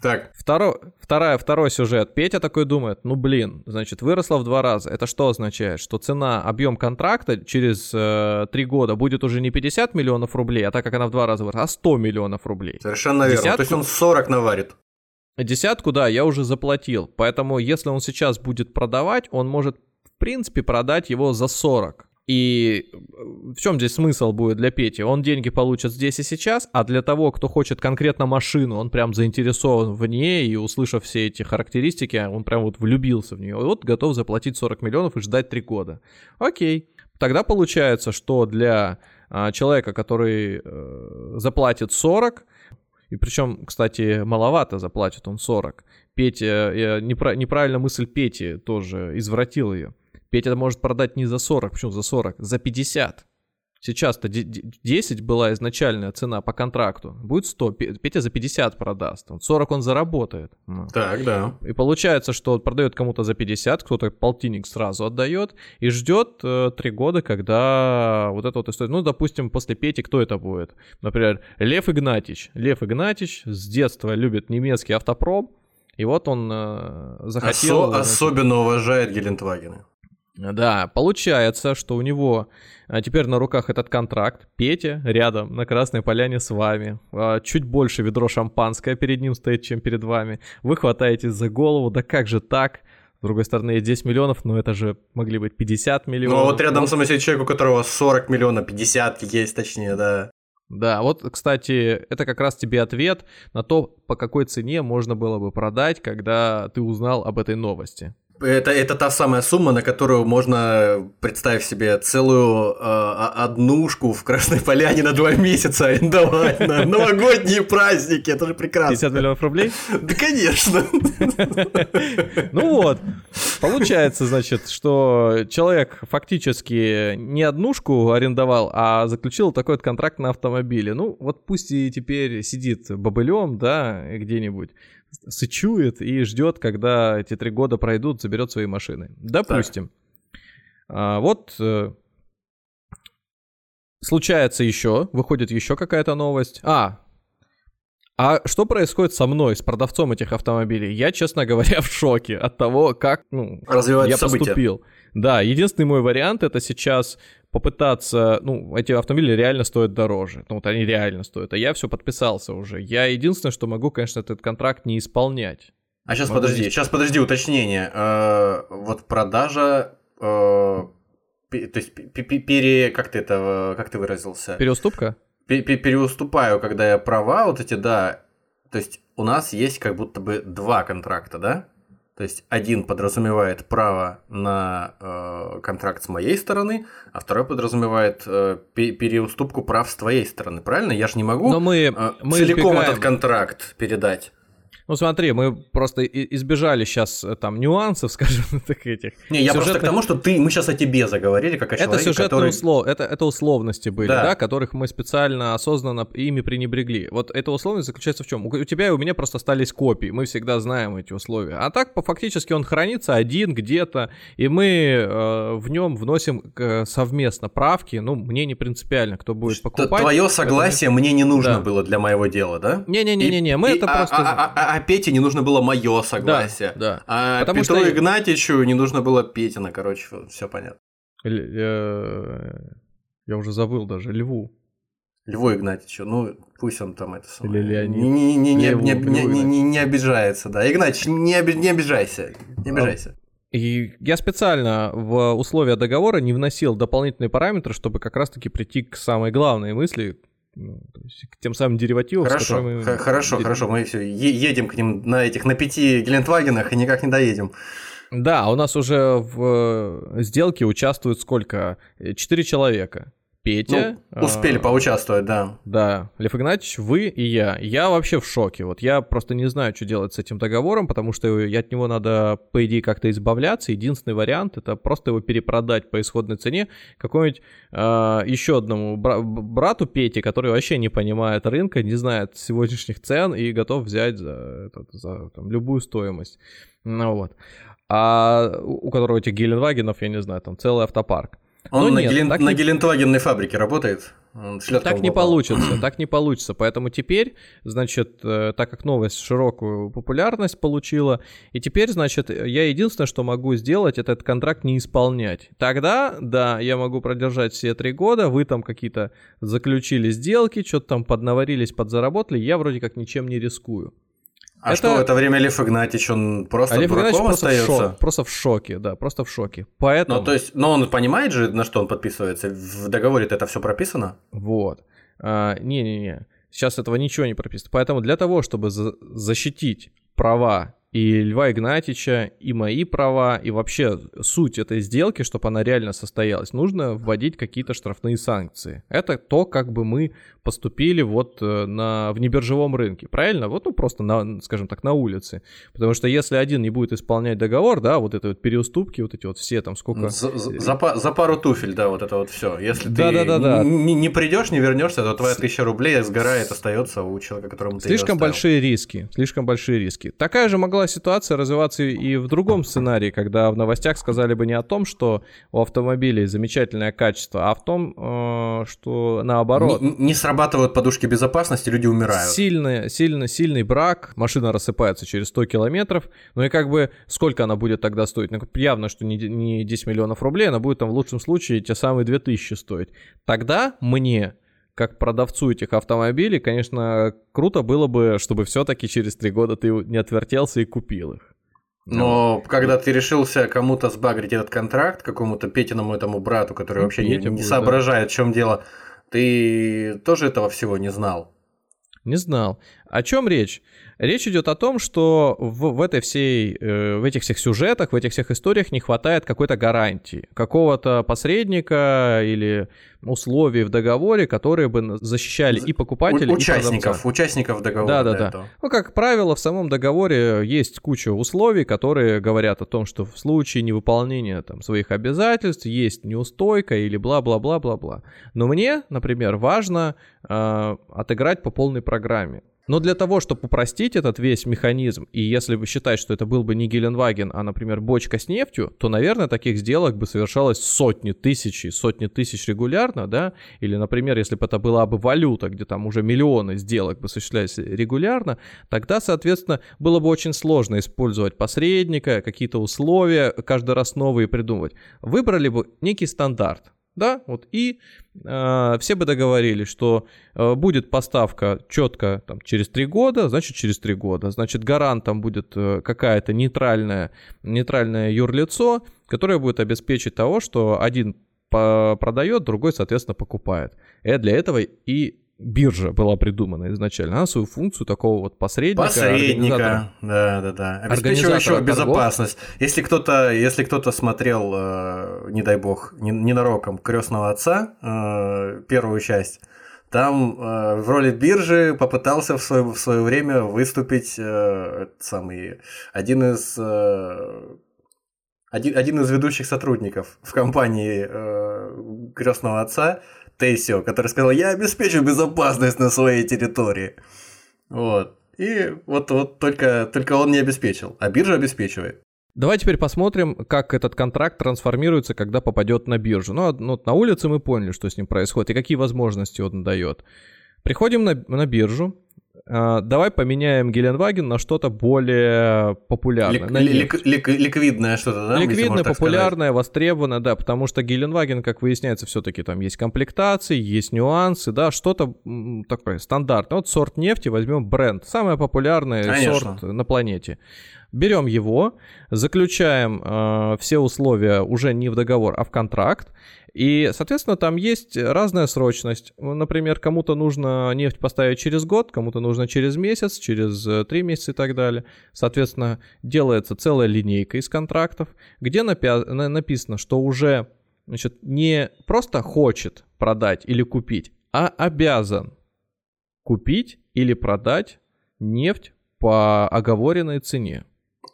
Так. Второй, вторая, второй сюжет. Петя такой думает, ну блин, значит, выросла в два раза. Это что означает? Что цена, объем контракта через э, три года будет уже не 50 миллионов рублей, а так как она в два раза выросла, а 100 миллионов рублей. Совершенно верно. Десятку... То есть он 40 наварит. Десятку, да, я уже заплатил. Поэтому если он сейчас будет продавать, он может, в принципе, продать его за 40. И в чем здесь смысл будет для Пети? Он деньги получит здесь и сейчас, а для того, кто хочет конкретно машину, он прям заинтересован в ней, и услышав все эти характеристики, он прям вот влюбился в нее. И вот готов заплатить 40 миллионов и ждать 3 года. Окей. Тогда получается, что для а, человека, который э, заплатит 40, и причем, кстати, маловато заплатит он 40. Петя, я, неправильно мысль Пети тоже извратил ее. Петя может продать не за 40, почему за 40? За 50. Сейчас-то 10 была изначальная цена по контракту. Будет 100, Петя за 50 продаст. 40 он заработает. Ну. Так, да. И получается, что продает кому-то за 50, кто-то полтинник сразу отдает и ждет э, 3 года, когда вот это вот история. Ну, допустим, после Пети кто это будет? Например, Лев Игнатьич. Лев Игнатьич с детства любит немецкий автопром. И вот он э, захотел... Осо- особенно уважает Гелендвагены. Да, получается, что у него а, теперь на руках этот контракт. Петя рядом на Красной Поляне с вами. А, чуть больше ведро шампанское перед ним стоит, чем перед вами. Вы хватаетесь за голову, да как же так? С другой стороны, 10 миллионов, но это же могли быть 50 миллионов. Ну вот рядом со мной сидит человек, у которого 40 миллионов, 50 есть точнее, да. Да, вот, кстати, это как раз тебе ответ на то, по какой цене можно было бы продать, когда ты узнал об этой новости. Это, это та самая сумма, на которую можно, представить себе, целую э, однушку в Красной Поляне на два месяца арендовать на новогодние праздники. Это же прекрасно. 50 миллионов рублей? Да, конечно. Ну вот, получается, значит, что человек фактически не однушку арендовал, а заключил такой вот контракт на автомобиле. Ну, вот пусть и теперь сидит бобылем, да, где-нибудь, сычует и ждет, когда эти три года пройдут, заберет свои машины. Допустим. А, вот э, случается еще, выходит еще какая-то новость. А, а что происходит со мной, с продавцом этих автомобилей? Я, честно говоря, в шоке от того, как ну, я события. поступил. Да, единственный мой вариант это сейчас попытаться, ну, эти автомобили реально стоят дороже. Ну, вот они реально стоят. А я все подписался уже. Я единственное, что могу, конечно, этот контракт не исполнять. А сейчас могу подожди, сейчас подожди, уточнение. Э, вот продажа, э, то есть пере, как ты это, как ты выразился? Переуступка? Переуступаю, когда я права вот эти, да. То есть у нас есть как будто бы два контракта, да? То есть один подразумевает право на э, контракт с моей стороны, а второй подразумевает э, переуступку прав с твоей стороны. Правильно? Я же не могу Но мы, э, мы целиком избегаем... этот контракт передать. Ну смотри, мы просто избежали сейчас э, там нюансов, скажем так, этих. Не, я Сюжетных... просто к тому, что ты, мы сейчас о тебе заговорили, как о это человеке, сюжетные который... услов... это, это условности были, да. да, которых мы специально, осознанно ими пренебрегли. Вот эта условность заключается в чем? У тебя и у меня просто остались копии, мы всегда знаем эти условия. А так, по фактически, он хранится один где-то, и мы э, в нем вносим э, совместно правки, ну, мне не принципиально, кто будет покупать. Твое согласие это... мне не нужно да. было для моего дела, да? Не-не-не-не, мы и, это а, просто... А, а, а Пете не нужно было мое согласие. Да, да. А Потому Петру что... Игнатьичу не нужно было Петина, короче, все понятно. Я уже забыл даже, Льву. Льву Игнатьичу, ну пусть он там это самое. Или Леонид. Не, не, не, Леву, не, не, не, не, не обижается, да. Игнатьич, не, оби, не обижайся, не а, обижайся. И я специально в условия договора не вносил дополнительные параметры, чтобы как раз-таки прийти к самой главной мысли, ну, к тем самым деривативам, хорошо, мы... Хорошо, хорошо, мы все едем к ним на этих, на пяти Гелендвагенах и никак не доедем. Да, у нас уже в э, сделке участвуют сколько? Четыре человека. Петя. Ну, успели а, поучаствовать, да. Да, Лев Игнатьевич, вы и я. Я вообще в шоке. Вот я просто не знаю, что делать с этим договором, потому что от него надо, по идее, как-то избавляться. Единственный вариант это просто его перепродать по исходной цене какому-нибудь а, еще одному бра- брату Пете, который вообще не понимает рынка, не знает сегодняшних цен и готов взять за, этот, за там, любую стоимость. Ну вот. А у которого этих Геленвагенов, я не знаю, там целый автопарк. Он на, нет, Гелен... на не... Гелендвагенной фабрике работает. так не получится, так не получится. Поэтому теперь, значит, э, так как новость широкую популярность получила, и теперь, значит, я единственное, что могу сделать, это этот контракт не исполнять. Тогда, да, я могу продержать все три года, вы там какие-то заключили сделки, что-то там поднаварились, подзаработали, я вроде как ничем не рискую. А это... что, в это время Лев Игнатьевич, он просто а дураком просто остается? В шок, просто в шоке, да, просто в шоке. Поэтому... Ну, то есть, но он понимает же, на что он подписывается? В договоре это все прописано? Вот. А, не-не-не, сейчас этого ничего не прописано. Поэтому для того, чтобы за- защитить права и Льва Игнатьича, и мои права, и вообще суть этой сделки, чтобы она реально состоялась, нужно вводить какие-то штрафные санкции. Это то, как бы мы поступили вот э, на, в небиржевом рынке, правильно? Вот, ну, просто, на, скажем так, на улице. Потому что если один не будет исполнять договор, да, вот это вот переуступки, вот эти вот все там сколько... За, за, за пару туфель, да, вот это вот все. Если да, ты да, да, да. Не, не придешь, не вернешься, то твоя тысяча рублей сгорает, остается у человека, которому ты Слишком большие риски, слишком большие риски. Такая же могла ситуация развиваться и в другом сценарии, когда в новостях сказали бы не о том, что у автомобилей замечательное качество, а в том, э, что наоборот... Не, не срабатывают подушки безопасности, люди умирают. Сильный, сильный, сильный брак, машина рассыпается через 100 километров, ну и как бы сколько она будет тогда стоить? Ну, явно, что не, не 10 миллионов рублей, она будет там в лучшем случае те самые 2000 стоить. Тогда мне как продавцу этих автомобилей, конечно, круто было бы, чтобы все-таки через три года ты не отвертелся и купил их. Но ну, когда ты решился кому-то сбагрить этот контракт, какому-то Петиному этому брату, который ну, вообще не, не соображает, да. в чем дело, ты тоже этого всего не знал? Не знал. О чем речь? Речь идет о том, что в, в, этой всей, э, в этих всех сюжетах, в этих всех историях не хватает какой-то гарантии, какого-то посредника или условий в договоре, которые бы защищали и покупателя, участников, и продавца. Участников договора. Да, да, да. Ну, как правило, в самом договоре есть куча условий, которые говорят о том, что в случае невыполнения там, своих обязательств есть неустойка или бла-бла-бла-бла-бла. Но мне, например, важно э, отыграть по полной программе. Но для того, чтобы упростить этот весь механизм, и если бы считать, что это был бы не Геленваген, а, например, бочка с нефтью, то, наверное, таких сделок бы совершалось сотни тысяч, сотни тысяч регулярно, да, или, например, если бы это была бы валюта, где там уже миллионы сделок бы осуществлялись регулярно, тогда, соответственно, было бы очень сложно использовать посредника, какие-то условия, каждый раз новые придумывать. Выбрали бы некий стандарт, да, вот и э, все бы договорились, что э, будет поставка четко там, через три года, значит через три года, значит гарантом будет э, какая-то нейтральная, нейтральное юрлицо, которое будет обеспечить того, что один продает, другой, соответственно, покупает. И для этого и биржа была придумана изначально. Она свою функцию такого вот посредника. Посредника, да, да, да. Обеспечивающего безопасность. Если кто-то, если кто-то смотрел, э, не дай бог, не, ненароком крестного отца, э, первую часть, там э, в роли биржи попытался в свое, в свое время выступить э, самый один из э, один, один из ведущих сотрудников в компании э, крестного отца Тейсио, который сказал, я обеспечу безопасность на своей территории. Вот. И вот, вот только, только он не обеспечил, а биржа обеспечивает. Давай теперь посмотрим, как этот контракт трансформируется, когда попадет на биржу. Ну, ну на улице мы поняли, что с ним происходит и какие возможности он дает. Приходим на, на биржу, а, давай поменяем Геленваген на что-то более популярное. Лик, лик, лик, ликвидное что-то, да? Ликвидное, популярное, востребованное, да, потому что Геленваген, как выясняется, все-таки там есть комплектации, есть нюансы, да, что-то такое стандартное. Вот сорт нефти возьмем бренд, самый популярный Конечно. сорт на планете. Берем его, заключаем э, все условия уже не в договор, а в контракт. И, соответственно, там есть разная срочность. Например, кому-то нужно нефть поставить через год, кому-то нужно через месяц, через э, три месяца и так далее. Соответственно, делается целая линейка из контрактов, где напя- написано, что уже значит, не просто хочет продать или купить, а обязан купить или продать нефть по оговоренной цене.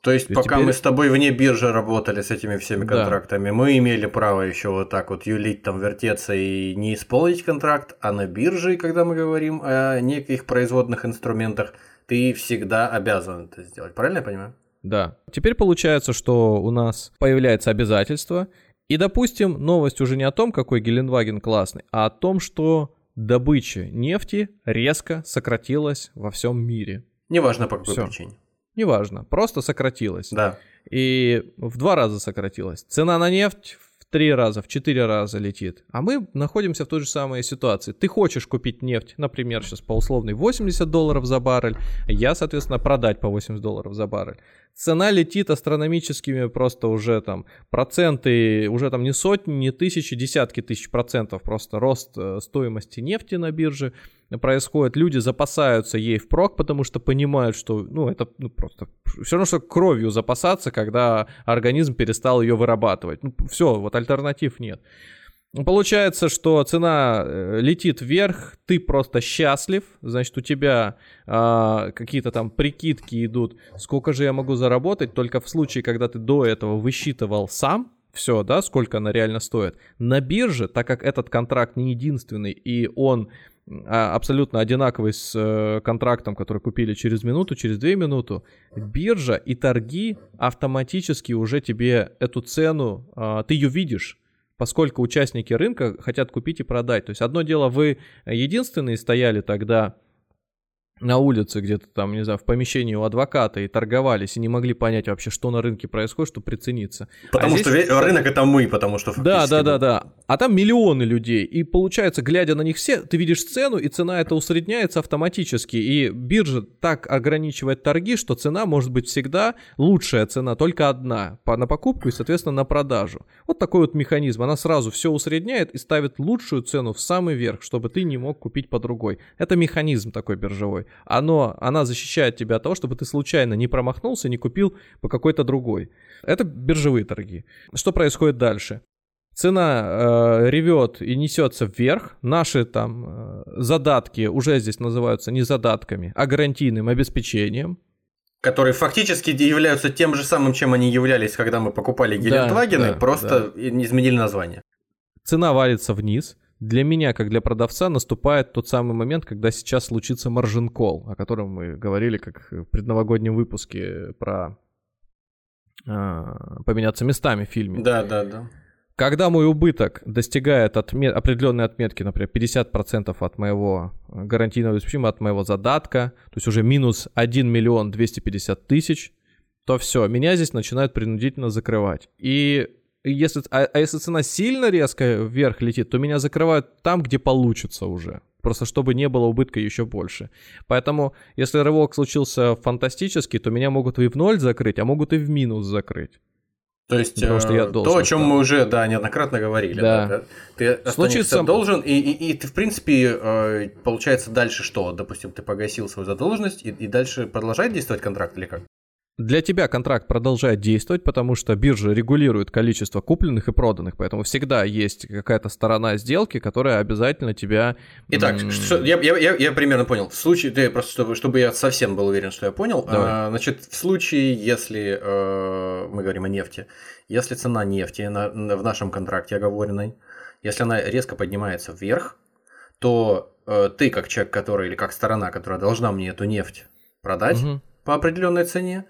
То есть, и пока теперь... мы с тобой вне биржи работали с этими всеми контрактами, да. мы имели право еще вот так вот юлить, там, вертеться и не исполнить контракт, а на бирже, когда мы говорим о неких производных инструментах, ты всегда обязан это сделать. Правильно я понимаю? Да. Теперь получается, что у нас появляется обязательство, и, допустим, новость уже не о том, какой Геленваген классный, а о том, что добыча нефти резко сократилась во всем мире. Неважно по какой Всё. причине. Неважно, просто сократилась. Да. И в два раза сократилась. Цена на нефть в три раза, в четыре раза летит. А мы находимся в той же самой ситуации. Ты хочешь купить нефть, например, сейчас по условной 80 долларов за баррель, я, соответственно, продать по 80 долларов за баррель цена летит астрономическими просто уже там проценты, уже там не сотни, не тысячи, десятки тысяч процентов просто рост э, стоимости нефти на бирже происходит. Люди запасаются ей впрок, потому что понимают, что ну это ну, просто все равно, что кровью запасаться, когда организм перестал ее вырабатывать. Ну, все, вот альтернатив нет. Получается, что цена э, летит вверх, ты просто счастлив, значит, у тебя а, какие-то там прикидки идут, сколько же я могу заработать, только в случае, когда ты до этого высчитывал сам, все, да, сколько она реально стоит. На бирже, так как этот контракт не единственный, и он абсолютно одинаковый с э, контрактом, который купили через минуту, через две минуты, биржа и торги автоматически уже тебе эту цену, а, ты ее видишь поскольку участники рынка хотят купить и продать. То есть одно дело, вы единственные стояли тогда на улице где-то там, не знаю, в помещении у адвоката и торговались, и не могли понять вообще, что на рынке происходит, чтобы прицениться. Потому а что здесь... рынок это мы, потому что Да, да, да, да. А там миллионы людей, и получается, глядя на них все, ты видишь цену, и цена это усредняется автоматически, и биржа так ограничивает торги, что цена может быть всегда лучшая цена, только одна, на покупку и, соответственно, на продажу. Вот такой вот механизм. Она сразу все усредняет и ставит лучшую цену в самый верх, чтобы ты не мог купить по другой. Это механизм такой биржевой оно, она защищает тебя от того, чтобы ты случайно не промахнулся, не купил по какой-то другой. Это биржевые торги. Что происходит дальше? Цена э, ревет и несется вверх. Наши там э, задатки уже здесь называются не задатками, а гарантийным обеспечением. Которые фактически являются тем же самым, чем они являлись, когда мы покупали Гелендвагены, да, да, просто да. изменили название. Цена валится вниз для меня, как для продавца, наступает тот самый момент, когда сейчас случится маржин кол, о котором мы говорили как в предновогоднем выпуске про э, поменяться местами в фильме. Да, да, да. Когда мой убыток достигает отмет... определенной отметки, например, 50% от моего гарантийного обеспечения, от моего задатка, то есть уже минус 1 миллион 250 тысяч, то все, меня здесь начинают принудительно закрывать. И если, а, а если цена сильно резко вверх летит, то меня закрывают там, где получится уже. Просто чтобы не было убытка еще больше. Поэтому, если рывок случился фантастический, то меня могут и в ноль закрыть, а могут и в минус закрыть. То есть Потому что я э, должен, то, о чем мы уже да, неоднократно говорили. Да. Да, ты Случится... должен, и, и, и ты, в принципе, э, получается дальше что? Допустим, ты погасил свою задолженность, и, и дальше продолжает действовать контракт или как? Для тебя контракт продолжает действовать, потому что биржа регулирует количество купленных и проданных, поэтому всегда есть какая-то сторона сделки, которая обязательно тебя... Итак, что, я, я, я, примерно понял. В случае, да, просто чтобы, чтобы я совсем был уверен, что я понял, а, значит, в случае, если э, мы говорим о нефти, если цена нефти на, на, в нашем контракте оговоренной, если она резко поднимается вверх, то э, ты как человек, который или как сторона, которая должна мне эту нефть продать угу. По определенной цене,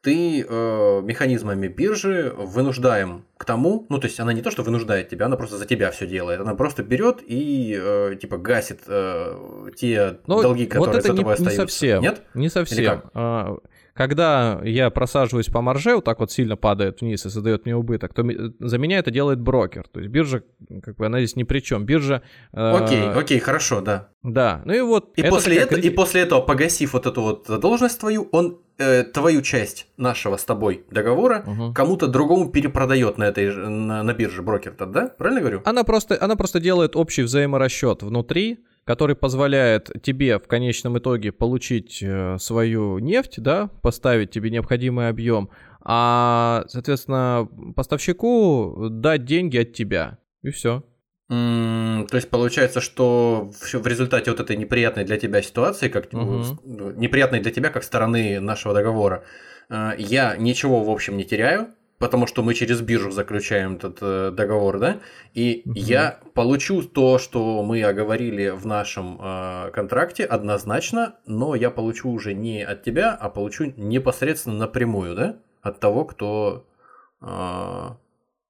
ты э, механизмами биржи вынуждаем к тому, ну то есть она не то, что вынуждает тебя, она просто за тебя все делает, она просто берет и э, типа гасит э, те Но ну, долги, которые вот это с тобой не, остаются. Не совсем. Нет? Не совсем. А, когда я просаживаюсь по марже, вот так вот сильно падает вниз и создает мне убыток, то за меня это делает брокер. То есть биржа, как бы она здесь ни при чем. Биржа... Э, окей, окей, хорошо, да. Да, ну и вот... И, после, это, и после этого, погасив вот эту вот задолженность твою, он э, твою часть нашего с тобой договора угу. кому-то другому перепродает на этой на, на бирже брокер-то, да? Правильно говорю? Она просто, она просто делает общий взаиморасчет внутри, который позволяет тебе в конечном итоге получить э, свою нефть, да, поставить тебе необходимый объем, а, соответственно, поставщику дать деньги от тебя. И все. Mm, то есть получается, что в результате вот этой неприятной для тебя ситуации, как угу. неприятной для тебя как стороны нашего договора, э, я ничего в общем не теряю, потому что мы через биржу заключаем этот э, договор, да, и угу. я получу то, что мы оговорили в нашем э, контракте однозначно, но я получу уже не от тебя, а получу непосредственно напрямую, да, от того, кто... Э,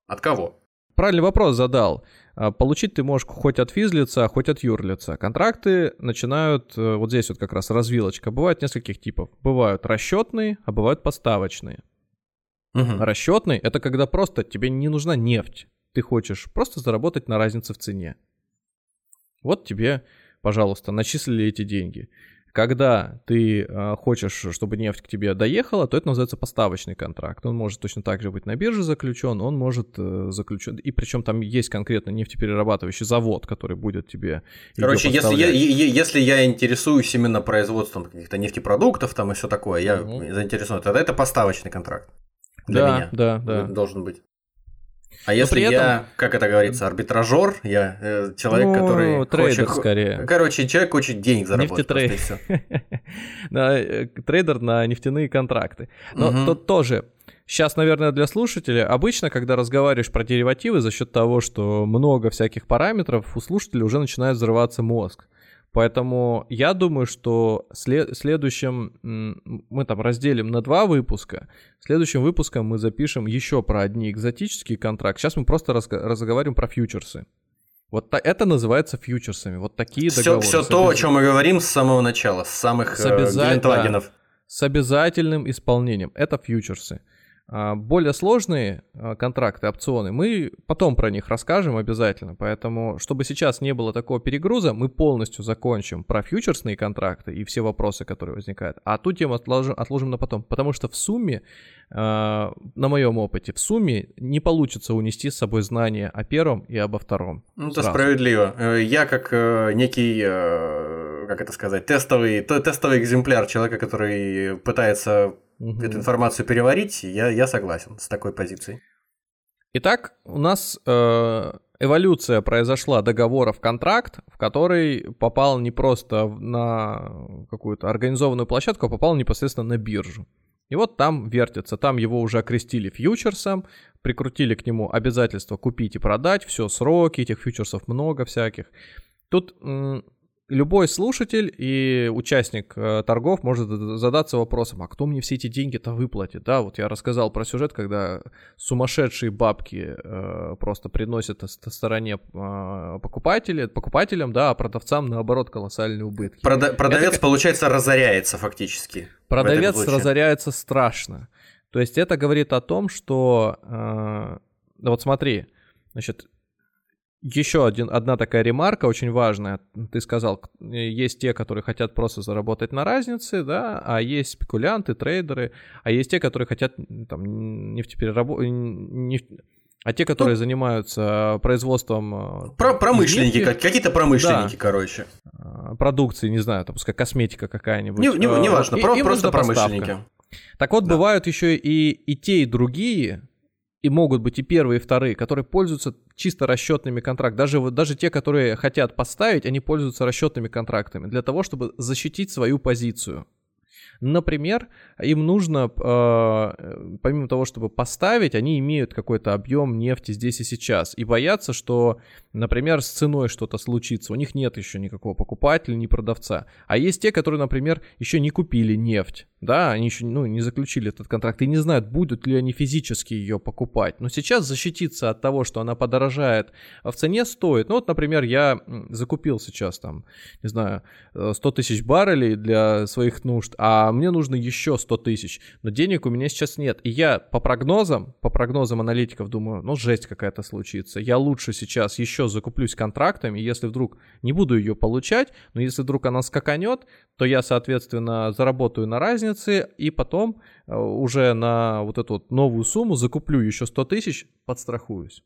от кого? Правильный вопрос задал. А, получить ты можешь хоть от физлица, хоть от юрлица. Контракты начинают, э, вот здесь вот как раз развилочка, бывают нескольких типов. Бывают расчетные, а бывают поставочные. Угу. Расчетный это когда просто тебе не нужна нефть. Ты хочешь просто заработать на разнице в цене. Вот тебе, пожалуйста, начислили эти деньги. Когда ты э, хочешь, чтобы нефть к тебе доехала, то это называется поставочный контракт. Он может точно так же быть на бирже заключен, он может э, заключен. И причем там есть конкретно нефтеперерабатывающий завод, который будет тебе. Короче, если я, если я интересуюсь именно производством каких-то нефтепродуктов там и все такое, я угу. заинтересован, тогда это поставочный контракт для да, меня. Да, да. Должен быть. А если этом... я, как это говорится, арбитражер, я э, человек, ну, который трейдер хочет, скорее. Короче, человек хочет денег заработать. Нефтетрейдер. Э, трейдер на нефтяные контракты. Но угу. тут тоже Сейчас, наверное, для слушателя, обычно, когда разговариваешь про деривативы, за счет того, что много всяких параметров, у слушателя уже начинает взрываться мозг. Поэтому я думаю, что след- следующем мы там разделим на два выпуска. Следующим выпуском мы запишем еще про одни экзотические контракты. Сейчас мы просто раз- разговариваем про фьючерсы. Вот та- это называется фьючерсами. Вот такие все, договоры. Все то, о чем мы говорим с самого начала, с самых с, обяза... да, с обязательным исполнением. Это фьючерсы. А, более сложные а, контракты, опционы, мы потом про них расскажем обязательно. Поэтому, чтобы сейчас не было такого перегруза, мы полностью закончим про фьючерсные контракты и все вопросы, которые возникают. А ту тему отложим, отложим на потом. Потому что в сумме, а, на моем опыте, в сумме не получится унести с собой знания о первом и обо втором. Ну, это справедливо. Э, я как э, некий, э, как это сказать, тестовый, тестовый экземпляр человека, который пытается угу. эту информацию переварить, я, я согласен с такой позицией. Итак, у нас э, эволюция произошла договора в контракт, в который попал не просто на какую-то организованную площадку, а попал непосредственно на биржу. И вот там вертится, там его уже окрестили фьючерсом, прикрутили к нему обязательство купить и продать, все, сроки, этих фьючерсов много всяких. Тут любой слушатель и участник э, торгов может задаться вопросом, а кто мне все эти деньги-то выплатит? Да, вот я рассказал про сюжет, когда сумасшедшие бабки э, просто приносят стороне э, покупателя, покупателям, да, а продавцам наоборот колоссальные убытки. Прода- продавец, это... получается, разоряется фактически. Продавец разоряется страшно. То есть это говорит о том, что, э, вот смотри, значит, еще один, одна такая ремарка очень важная. Ты сказал, есть те, которые хотят просто заработать на разнице, да, а есть спекулянты, трейдеры, а есть те, которые хотят там нефтепереработ... Нефть... А те, которые ну, занимаются производством... Э, про промышленники, нефти, какие-то промышленники, да, короче. Э, продукции, не знаю, там, пускай косметика какая-нибудь. Не, не, не важно, про, просто промышленники. Поставка. Так вот, да. бывают еще и, и те, и другие, и могут быть и первые, и вторые, которые пользуются чисто расчетными контрактами. Даже, даже те, которые хотят поставить, они пользуются расчетными контрактами для того, чтобы защитить свою позицию. Например, им нужно, э, помимо того, чтобы поставить, они имеют какой-то объем нефти здесь и сейчас. И боятся, что, например, с ценой что-то случится. У них нет еще никакого покупателя, ни продавца. А есть те, которые, например, еще не купили нефть Да, они еще ну, не заключили этот контракт и не знают, будут ли они физически ее покупать. Но сейчас защититься от того, что она подорожает в цене стоит. Ну вот, например, я закупил сейчас там, не знаю, 100 э, тысяч баррелей для своих нужд, а мне нужно еще 100 тысяч. Но денег у меня сейчас нет. И я по прогнозам, по прогнозам аналитиков думаю, ну жесть какая-то случится. Я лучше сейчас еще закуплюсь контрактами, если вдруг не буду ее получать, но если вдруг она скаканет, то я, соответственно, заработаю на разницу разницы, и потом э, уже на вот эту вот новую сумму закуплю еще 100 тысяч, подстрахуюсь.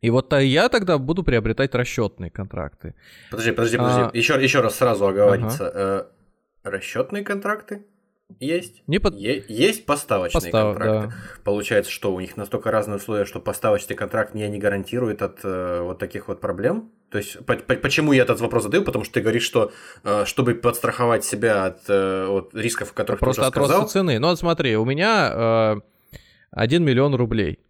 И вот я тогда буду приобретать расчетные контракты. Подожди, подожди, подожди. А... Еще, еще раз сразу оговориться. Ага. Э, расчетные контракты есть. Не под... е- есть поставочные Постав... контракты. Да. Получается, что у них настолько разные условия, что поставочный контракт меня не гарантирует от э, вот таких вот проблем. То есть, по- по- почему я этот вопрос задаю? Потому что ты говоришь, что э, чтобы подстраховать себя от, э, от рисков, которых Просто ты уже сказал... от роста цены. Ну вот смотри, у меня э, 1 миллион рублей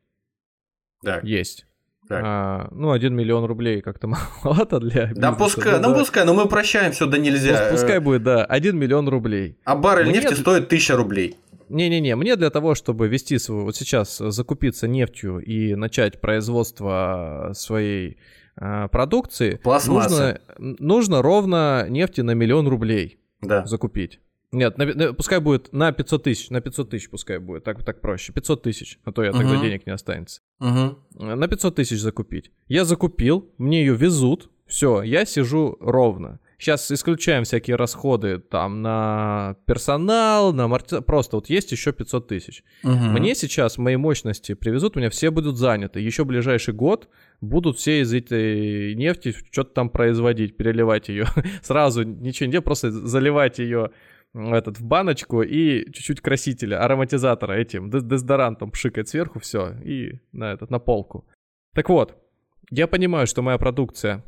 да. есть. А, ну, 1 миллион рублей как-то маловато для бизнеса. Да пускай, да, пускай, но мы прощаем все, да нельзя. Пускай будет, да, 1 миллион рублей. А баррель мне... нефти стоит 1000 рублей. Не-не-не, мне для того, чтобы вести свою, вот сейчас закупиться нефтью и начать производство своей э, продукции, нужно, нужно ровно нефти на миллион рублей да. закупить. Нет, на, на, пускай будет на 500 тысяч, на 500 тысяч пускай будет, так, так проще. 500 тысяч, а то я uh-huh. тогда денег не останется. Uh-huh. На 500 тысяч закупить. Я закупил, мне ее везут, все, я сижу ровно. Сейчас исключаем всякие расходы там на персонал, на аморти... Просто вот есть еще 500 тысяч. Угу. Мне сейчас мои мощности привезут, у меня все будут заняты. Еще ближайший год будут все из этой нефти что-то там производить, переливать ее. Сразу ничего не делать, просто заливать ее этот, в баночку и чуть-чуть красителя, ароматизатора этим, дезодорантом пшикать сверху, все, и на этот, на полку. Так вот, я понимаю, что моя продукция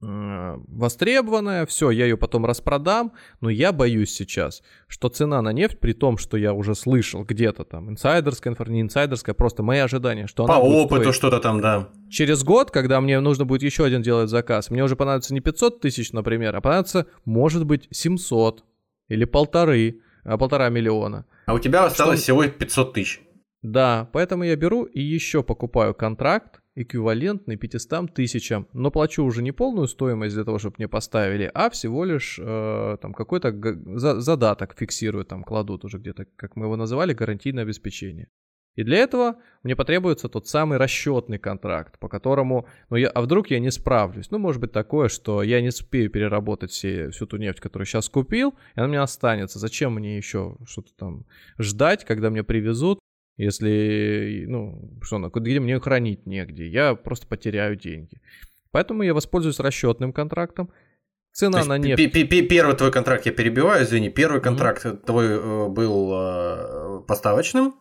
востребованная, все, я ее потом распродам, но я боюсь сейчас, что цена на нефть, при том, что я уже слышал где-то там, инсайдерская информация, не инсайдерская, просто мои ожидания, что она По опыту что-то там, да. Через год, когда мне нужно будет еще один делать заказ, мне уже понадобится не 500 тысяч, например, а понадобится, может быть, 700, или полторы, а, полтора миллиона. А у тебя осталось Что... всего 500 тысяч. Да, поэтому я беру и еще покупаю контракт, эквивалентный 500 тысячам, но плачу уже не полную стоимость для того, чтобы мне поставили, а всего лишь э, там какой-то за задаток фиксируют, там кладут уже где-то, как мы его называли, гарантийное обеспечение. И для этого мне потребуется тот самый расчетный контракт, по которому, ну я, а вдруг я не справлюсь? Ну, может быть такое, что я не успею переработать все, всю ту нефть, которую сейчас купил, и она мне останется. Зачем мне еще что-то там ждать, когда мне привезут, если, ну, что, где мне хранить негде? Я просто потеряю деньги. Поэтому я воспользуюсь расчетным контрактом. Цена на нефть. Первый твой контракт я перебиваю, извини. Первый контракт mm-hmm. твой э, был э, поставочным,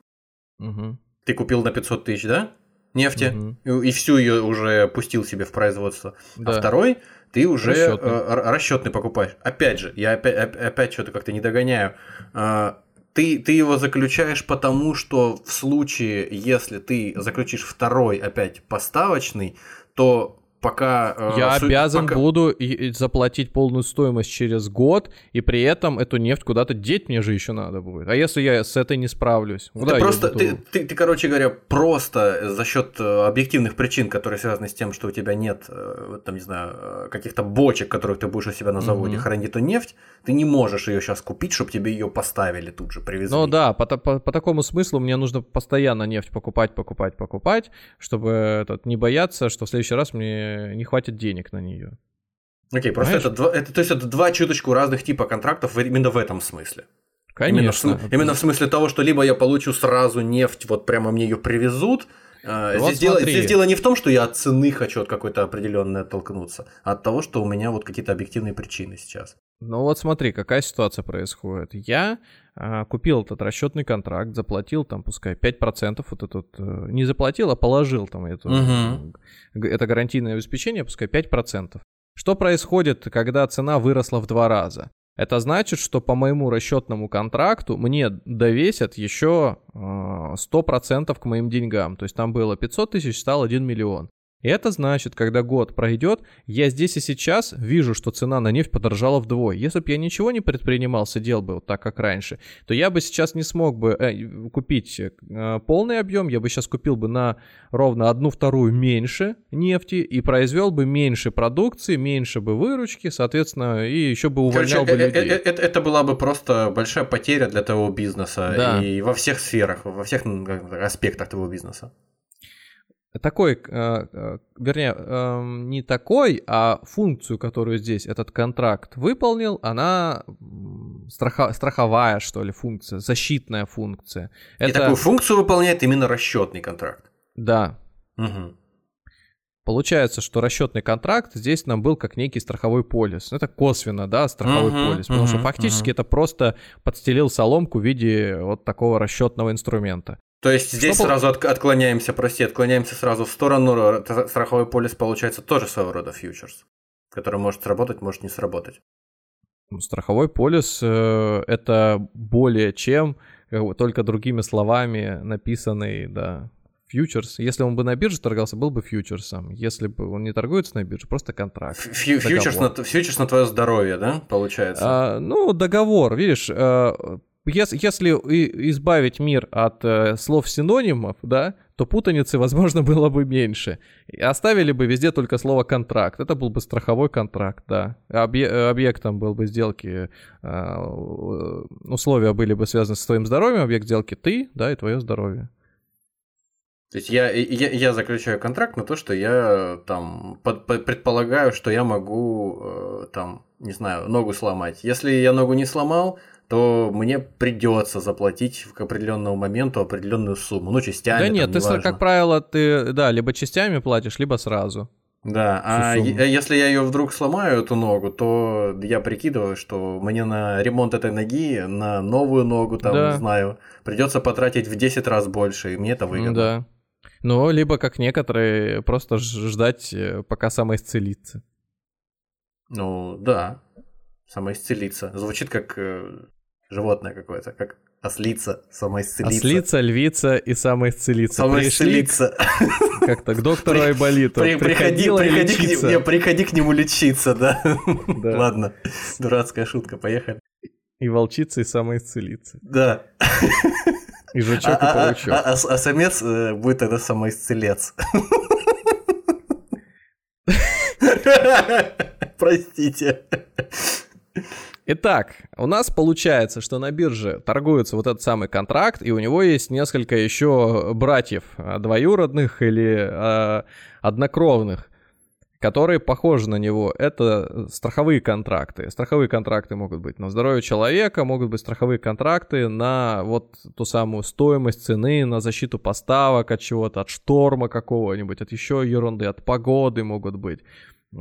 Угу. Ты купил на 500 тысяч, да? Нефти, угу. и, всю ее уже пустил себе в производство. А да. А второй ты уже расчетный, э, расчетный покупаешь. Опять же, я опять, опять что-то как-то не догоняю. Э, ты, ты его заключаешь потому, что в случае, если ты заключишь второй опять поставочный, то пока... Э, я суть, обязан пока... буду и, и заплатить полную стоимость через год, и при этом эту нефть куда-то деть мне же еще надо будет. А если я с этой не справлюсь? Куда ты просто, ты, ты, ты, короче говоря, просто за счет э, объективных причин, которые связаны с тем, что у тебя нет, э, там, не знаю, э, каких-то бочек, которых ты будешь у себя на заводе mm-hmm. хранить эту нефть, ты не можешь ее сейчас купить, чтобы тебе ее поставили тут же, привезли. Ну да, по, по, по такому смыслу мне нужно постоянно нефть покупать, покупать, покупать, чтобы этот, не бояться, что в следующий раз мне не хватит денег на нее. Окей, просто это, два, это, то есть это два чуточку разных типа контрактов именно в этом смысле. Конечно. Именно в, именно в смысле того, что либо я получу сразу нефть, вот прямо мне ее привезут. А, вот здесь, дело, здесь дело не в том, что я от цены хочу от какой-то определенной оттолкнуться, а от того, что у меня вот какие-то объективные причины сейчас. Ну вот смотри, какая ситуация происходит. Я купил этот расчетный контракт, заплатил там, пускай 5% вот этот, э, не заплатил, а положил там это, угу. это гарантийное обеспечение, пускай 5%. Что происходит, когда цена выросла в два раза? Это значит, что по моему расчетному контракту мне довесят еще 100% а, к моим деньгам. То есть там было 500 тысяч, стало 1 миллион. Это значит, когда год пройдет, я здесь и сейчас вижу, что цена на нефть подорожала вдвое. Если бы я ничего не предпринимал, сидел бы вот так, как раньше, то я бы сейчас не смог бы э, купить э, полный объем, я бы сейчас купил бы на ровно одну вторую меньше нефти и произвел бы меньше продукции, меньше бы выручки, соответственно, и еще бы увольнял Короче, бы э, э, людей. Это, это была бы просто большая потеря для того бизнеса да. и во всех сферах, во всех аспектах того бизнеса такой, э, э, вернее, э, не такой, а функцию, которую здесь этот контракт выполнил, она страха, страховая, что ли, функция, защитная функция. И Это... такую функцию выполняет именно расчетный контракт. Да. Угу. Получается, что расчетный контракт здесь нам был как некий страховой полис. Это косвенно, да, страховой uh-huh, полис. Потому uh-huh, что фактически uh-huh. это просто подстелил соломку в виде вот такого расчетного инструмента. То есть здесь что сразу от, отклоняемся, прости, отклоняемся сразу в сторону. Страховой полис получается тоже своего рода фьючерс, который может сработать, может не сработать. Ну, страховой полис э, это более чем только другими словами написанный, да, фьючерс. Если он бы на бирже торгался, был бы фьючерсом. Если бы он не торгуется на бирже, просто контракт. Фью, фьючерс, на, фьючерс на твое здоровье, да, получается? А, ну, договор, видишь, а, если, если избавить мир от э, слов синонимов, да, то путаницы, возможно, было бы меньше. И оставили бы везде только слово контракт. Это был бы страховой контракт, да. Объ- объектом был бы сделки, э, условия были бы связаны с твоим здоровьем, объект сделки ты, да, и твое здоровье. То есть я, я, я заключаю контракт на то, что я там под, под, предполагаю, что я могу э, там, не знаю, ногу сломать. Если я ногу не сломал, то мне придется заплатить к определенному моменту определенную сумму, ну, частями. Да нет, там, ты, как правило, ты, да, либо частями платишь, либо сразу. Да, а сумму. если я ее вдруг сломаю, эту ногу, то я прикидываю, что мне на ремонт этой ноги, на новую ногу, там, да. знаю, придется потратить в 10 раз больше, и мне это выгодно. Да. Ну, либо, как некоторые, просто ждать, э, пока самоисцелится. Ну, да, самоисцелиться. Звучит как э, животное какое-то, как ослица, самоисцелиться. Ослица, львица и самоисцелиться. Самоисцелиться. Как-то к доктору при, Айболиту. При, приходи, приходи, к приходи к нему лечиться, да? да. Ладно, дурацкая шутка, поехали. И волчица, и самоисцелиться. Да. И жучок, а, и паучок. А, а, а, а самец э, будет тогда самоисцелец. Простите. Итак, у нас получается, что на бирже торгуется вот этот самый контракт, и у него есть несколько еще братьев, а, двоюродных или э, однокровных, которые похожи на него. Это страховые контракты. Страховые контракты могут быть на здоровье человека, могут быть страховые контракты на вот ту самую стоимость цены, на защиту поставок от чего-то, от шторма какого-нибудь, от еще ерунды, от погоды могут быть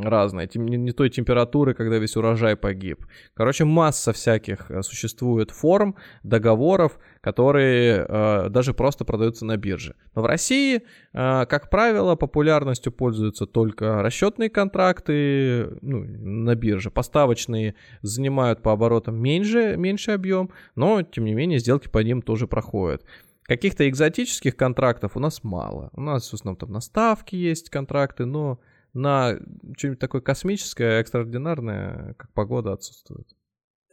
разные, не, не той температуры, когда весь урожай погиб. Короче, масса всяких э, существует форм, договоров, которые э, даже просто продаются на бирже. Но в России, э, как правило, популярностью пользуются только расчетные контракты ну, на бирже. Поставочные занимают по оборотам меньше, меньше объем, но, тем не менее, сделки по ним тоже проходят. Каких-то экзотических контрактов у нас мало. У нас в основном там на ставки есть контракты, но на что-нибудь такое космическое, экстраординарное, как погода, отсутствует.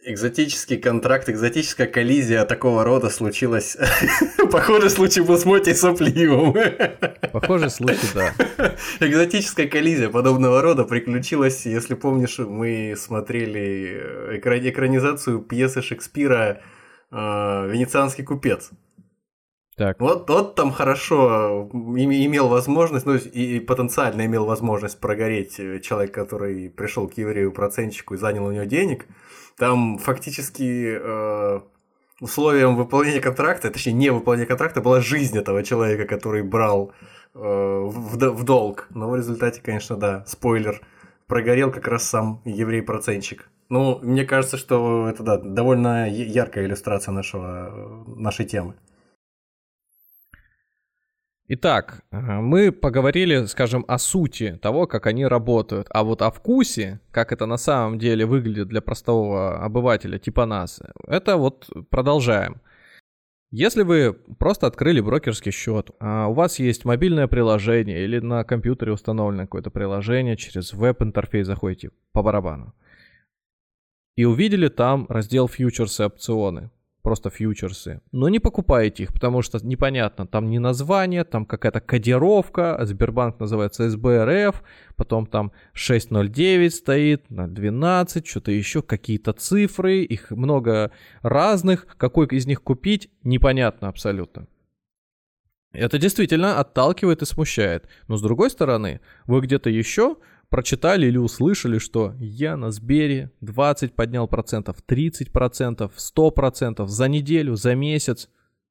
Экзотический контракт, экзотическая коллизия такого рода случилась. Похожий случай был с Моти Сопливым. Похожий случай, да. Экзотическая коллизия подобного рода приключилась, если помнишь, мы смотрели экранизацию пьесы Шекспира э, «Венецианский купец». Так. Вот, вот там хорошо имел возможность, ну и потенциально имел возможность прогореть э, человек, который пришел к еврею-процентчику и занял у него денег. Там фактически э, условием выполнения контракта, точнее не выполнения контракта, была жизнь этого человека, который брал э, в, в долг. Но в результате, конечно, да, спойлер, прогорел как раз сам еврей-процентчик. Ну, мне кажется, что это да, довольно яркая иллюстрация нашего, нашей темы. Итак, мы поговорили, скажем, о сути того, как они работают, а вот о вкусе, как это на самом деле выглядит для простого обывателя типа нас, это вот продолжаем. Если вы просто открыли брокерский счет, а у вас есть мобильное приложение или на компьютере установлено какое-то приложение, через веб-интерфейс заходите по барабану, и увидели там раздел фьючерсы опционы, просто фьючерсы. Но не покупайте их, потому что непонятно, там не название, там какая-то кодировка, Сбербанк называется СБРФ, потом там 609 стоит, на 12, что-то еще, какие-то цифры, их много разных, какой из них купить, непонятно абсолютно. Это действительно отталкивает и смущает. Но с другой стороны, вы где-то еще прочитали или услышали, что я на Сбере 20 поднял процентов, 30 процентов, 100 процентов за неделю, за месяц.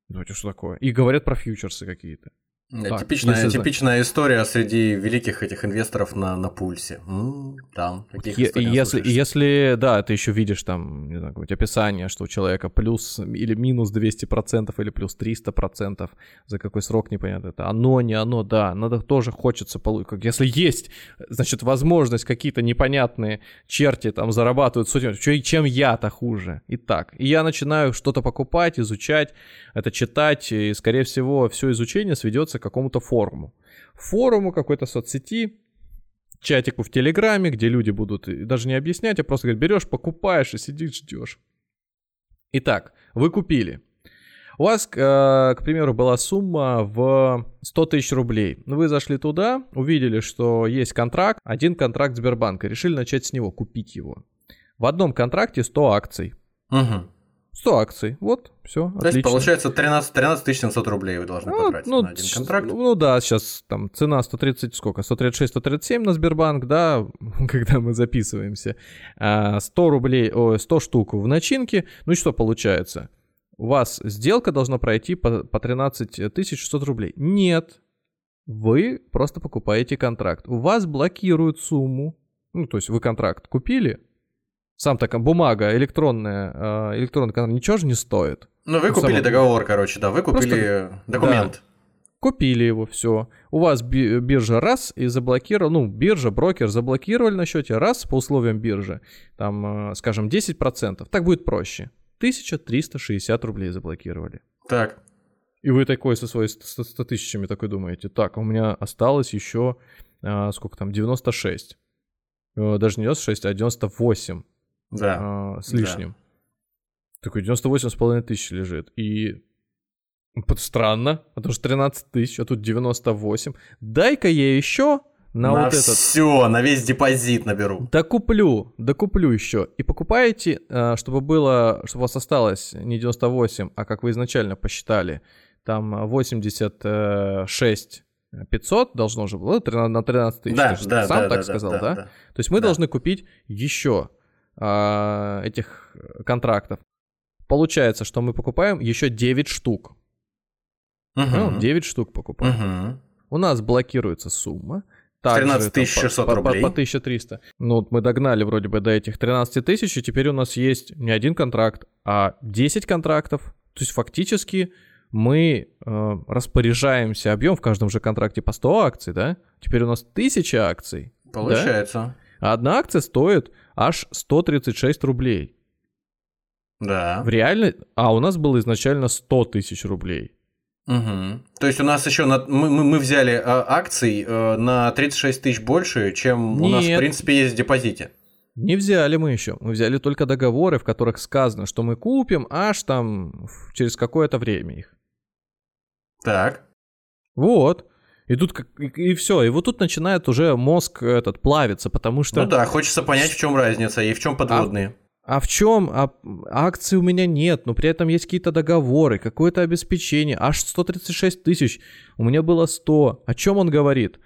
Ну это что такое? И говорят про фьючерсы какие-то. Так, типичная, типичная история среди великих этих инвесторов на, на пульсе. М-м, там, е- если, если, да, ты еще видишь там, не знаю, какое-нибудь описание, что у человека плюс или минус 200% или плюс 300%, за какой срок непонятно, это оно, не оно, да, надо тоже хочется получить. Если есть, значит, возможность какие-то непонятные черти там зарабатывают сотни, чем я-то хуже? И так. И я начинаю что-то покупать, изучать, это читать, и, скорее всего, все изучение сведется какому-то форуму. Форуму какой-то соцсети, чатику в Телеграме, где люди будут даже не объяснять, а просто говорят, берешь, покупаешь и сидишь, ждешь. Итак, вы купили. У вас, э, к примеру, была сумма в 100 тысяч рублей. Вы зашли туда, увидели, что есть контракт, один контракт Сбербанка, решили начать с него, купить его. В одном контракте 100 акций. Угу. 100 акций. Вот, все. То отлично. есть получается 13, 13 700 рублей вы должны ну, потратить ну, на один контракт. Ну да, сейчас там цена 130, сколько? 136-137 на Сбербанк, да, когда мы записываемся. 100 а, рублей, о, 100 штук в начинке. Ну и что получается? У вас сделка должна пройти по, по 13 600 рублей. Нет, вы просто покупаете контракт. У вас блокируют сумму. Ну, то есть вы контракт купили, сам такая бумага электронная, э, электронный канал ничего же не стоит. Ну, вы купили Само... договор, короче, да, вы купили Просто... документ. Да. Купили его, все. У вас биржа раз и заблокировал, ну, биржа, брокер заблокировали на счете раз по условиям биржи, там, э, скажем, 10%, так будет проще. 1360 рублей заблокировали. Так. И вы такой со своими 100 тысячами такой думаете, так, у меня осталось еще, а, сколько там, 96. Даже не 96, а 98 да. а, с лишним. Да. Такой 98,5 тысяч лежит. И странно, потому что 13 тысяч, а тут 98. Дай-ка я еще на, на вот этот... все, на весь депозит наберу. Да куплю, да куплю еще. И покупаете, а, чтобы было, чтобы у вас осталось не 98, а как вы изначально посчитали, там 86 500 должно же было на 13 тысяч. Да, да, сам да, так да, сказал, да, да? да? То есть мы да. должны купить еще э, этих контрактов. Получается, что мы покупаем еще 9 штук. Угу. Ну, 9 штук покупаем. Угу. У нас блокируется сумма. Также, 13 600 по, рублей. По, по 1300. Ну, вот мы догнали вроде бы до этих 13 тысяч, и теперь у нас есть не один контракт, а 10 контрактов. То есть фактически мы э, распоряжаемся объем в каждом же контракте по 100 акций, да? Теперь у нас 1000 акций. Получается. Да? А одна акция стоит аж 136 рублей. Да. В реально... А у нас было изначально 100 тысяч рублей. Угу. То есть у нас еще на... мы, мы, мы взяли э, акций э, на 36 тысяч больше, чем Нет. у нас в принципе есть в депозите. Не взяли мы еще. Мы взяли только договоры, в которых сказано, что мы купим аж там через какое-то время их. Так. Вот. И тут как и, и все, и вот тут начинает уже мозг этот плавиться, потому что. Ну да, хочется понять, в чем разница и в чем подводные. А, а в чем? А, акций у меня нет, но при этом есть какие-то договоры, какое-то обеспечение. Аж 136 тысяч. У меня было 100. О чем он говорит?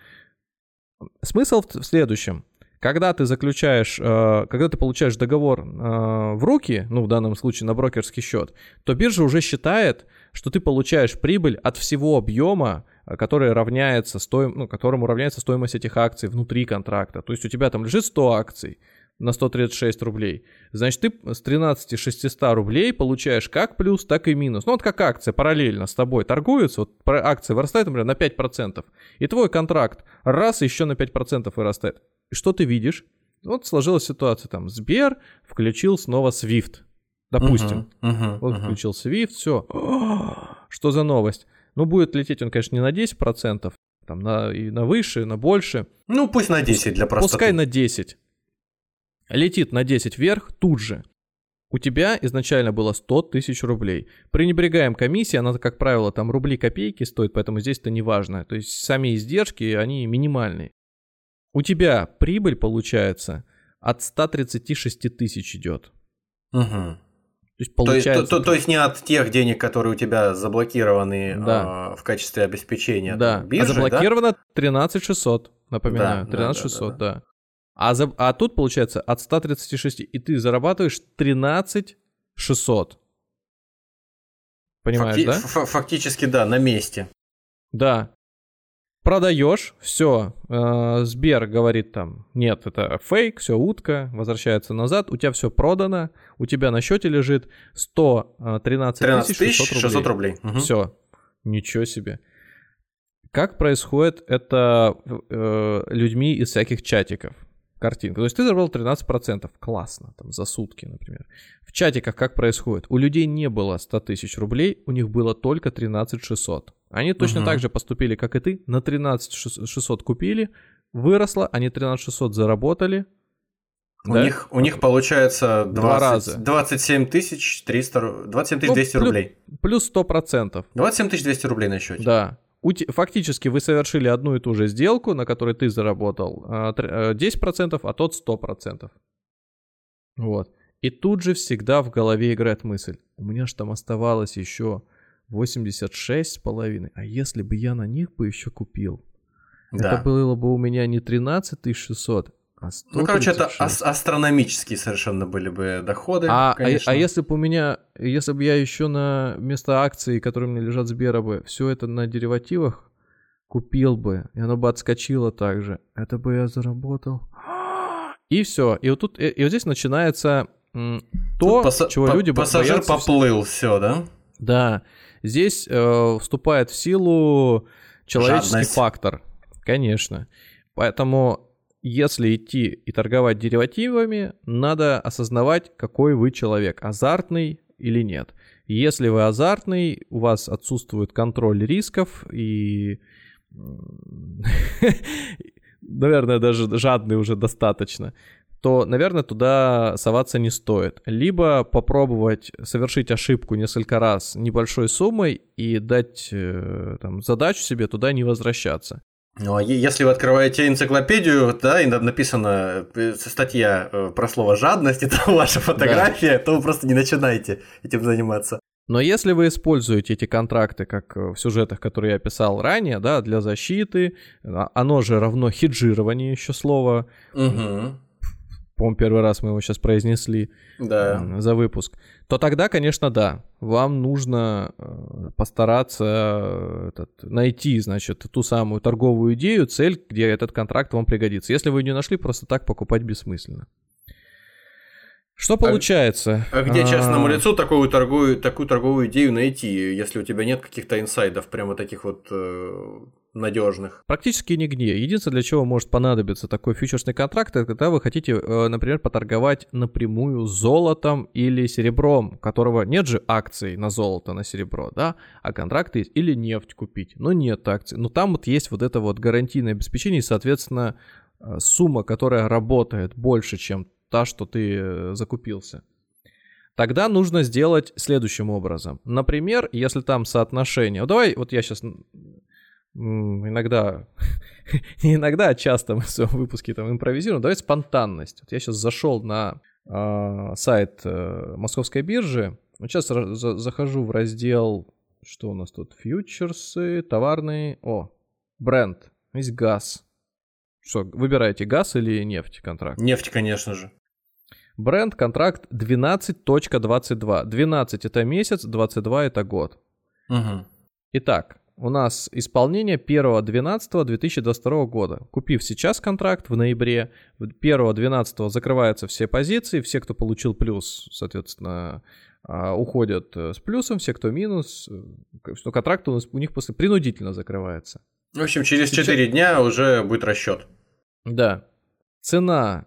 Смысл в, в следующем. Когда ты заключаешь, э, когда ты получаешь договор э, в руки, ну в данном случае на брокерский счет, то биржа уже считает, что ты получаешь прибыль от всего объема, который равняется стоим, ну, которому равняется стоимость этих акций внутри контракта. То есть у тебя там лежит 100 акций на 136 рублей. Значит, ты с 13 600 рублей получаешь как плюс, так и минус. Ну, вот как акция параллельно с тобой торгуется, вот акция вырастает, например, на 5%, и твой контракт раз еще на 5% вырастает. И что ты видишь? Вот сложилась ситуация там. Сбер включил снова Swift. Допустим. Мгм, мгм, Вот мгм. включил Swift, все. Что за новость? Ну, будет лететь он, конечно, не на 10%, там на, и на выше, на больше. Ну, пусть на 10 для простоты. Пускай на 10. Летит на 10 вверх тут же. У тебя изначально было 100 тысяч рублей. Пренебрегаем комиссией, она, как правило, там рубли копейки стоит, поэтому здесь это не важно. То есть сами издержки, они минимальные. У тебя прибыль, получается, от 136 тысяч идет. Мгм. То есть То есть, получается... то, то- то есть не от тех денег, которые у тебя заблокированы Да. а, в качестве обеспечения Да, биржи, а заблокировано 13 600, напоминаю, Да, да, 13 да, 600, да, да. А, за- а тут получается от 136, и ты зарабатываешь 13 600. Понимаешь, Факти- да? Фактически, да, на месте. Да. Продаешь, все. Сбер говорит там, нет, это фейк, все утка, возвращается назад, у тебя все продано, у тебя на счете лежит 113 13 тысяч тысяч 600 рублей. Мгм. Все. Ничего себе. Как происходит это э, людьми из всяких чатиков? Картинка. То есть ты заработал 13%. Классно. Там за сутки, например. В чатиках как происходит? У людей не было 100 тысяч рублей, у них было только 13 600. Они точно Мгм. так же поступили, как и ты. На 13 600 купили, выросло, они 13 600 заработали. У, Да? них, у них получается 20, Два раза. 27 тысяч 300, ру- 27 тысяч Ну, 200 плю- рублей. Плюс 100%. 27 тысяч 200 рублей на счете. Да. Фактически вы совершили одну и ту же сделку, на которой ты заработал а, тр- э, 10%, а тот 100%. Вот. И тут же всегда в голове играет мысль. У меня же там оставалось еще 86,5. А если бы я на них бы еще купил? Да. Это было бы у меня не 13 600, а 136. Ну, короче, это ас- астрономические совершенно были бы доходы. А, а, конечно. а если бы у меня, если бы я еще на вместо акций, которые меня лежат Сбера бы, все это на деривативах купил бы, и оно бы отскочило также, это бы я заработал. И все. И вот тут, и, и вот здесь начинается м, то, Тут паса- чего па- люди Пассажир боятся. вс- поплыл, все, да? Да. Здесь э, вступает в силу человеческий Жадность. фактор. Конечно. Поэтому, если идти и торговать деривативами, надо осознавать, какой вы человек, азартный или нет. Если вы азартный, у вас отсутствует контроль рисков и, наверное, даже жадный уже достаточно, то, наверное, туда соваться не стоит. Либо попробовать совершить ошибку несколько раз небольшой суммой и дать э, там, задачу себе туда не возвращаться. Ну, а если вы открываете энциклопедию, да, и на- написана э, статья э, про слово жадность, это ваша фотография, то вы просто не начинайте этим заниматься. Но если вы используете эти контракты, как э, в сюжетах, которые я описал ранее, да, для защиты, а- оно же равно хеджирование еще слово. Угу. По-моему, первый раз мы его сейчас произнесли. Да. м, за выпуск, то тогда, конечно, да, вам нужно э, постараться э, этот, найти, значит, ту самую торговую идею, цель, где этот контракт вам пригодится. Если вы не нашли, просто так покупать бессмысленно. Что получается? А где частному А, лицу такую торговую, такую торговую идею найти, если у тебя нет каких-то инсайдов, прямо таких вот э, надежных? Практически нигде. Единственное, для чего может понадобиться такой фьючерсный контракт, это когда вы хотите, э, например, поторговать напрямую золотом или серебром, которого нет же акций на золото, на серебро, да, а контракты есть, или нефть купить, но нет акций. Но там вот есть вот это вот гарантийное обеспечение, и, соответственно, э, сумма, которая работает больше, чем та, что ты э, закупился. Тогда нужно сделать следующим образом. Например, если там соотношение... Давай, вот я сейчас иногда, не иногда, а часто мы в своем выпуске там импровизируем. Давай спонтанность. Вот я сейчас зашел на э, сайт э, московской биржи. Вот сейчас за- захожу в раздел, что у нас тут, фьючерсы, товарные, о, бренд, есть газ. Что, выбираете газ или нефть контракт? Нефть, конечно же. Бренд, контракт 12.22. 12 это месяц, 22 это год. Угу. Итак, у нас исполнение 1.12.2022 года. Купив сейчас контракт в ноябре, 1.12 закрываются все позиции, все, кто получил плюс, соответственно, а, уходят э, с плюсом, все, кто минус, э, что контракт у, нас, у них после принудительно закрывается. В общем, через Сейчас- 4 дня уже будет расчет. Да. Цена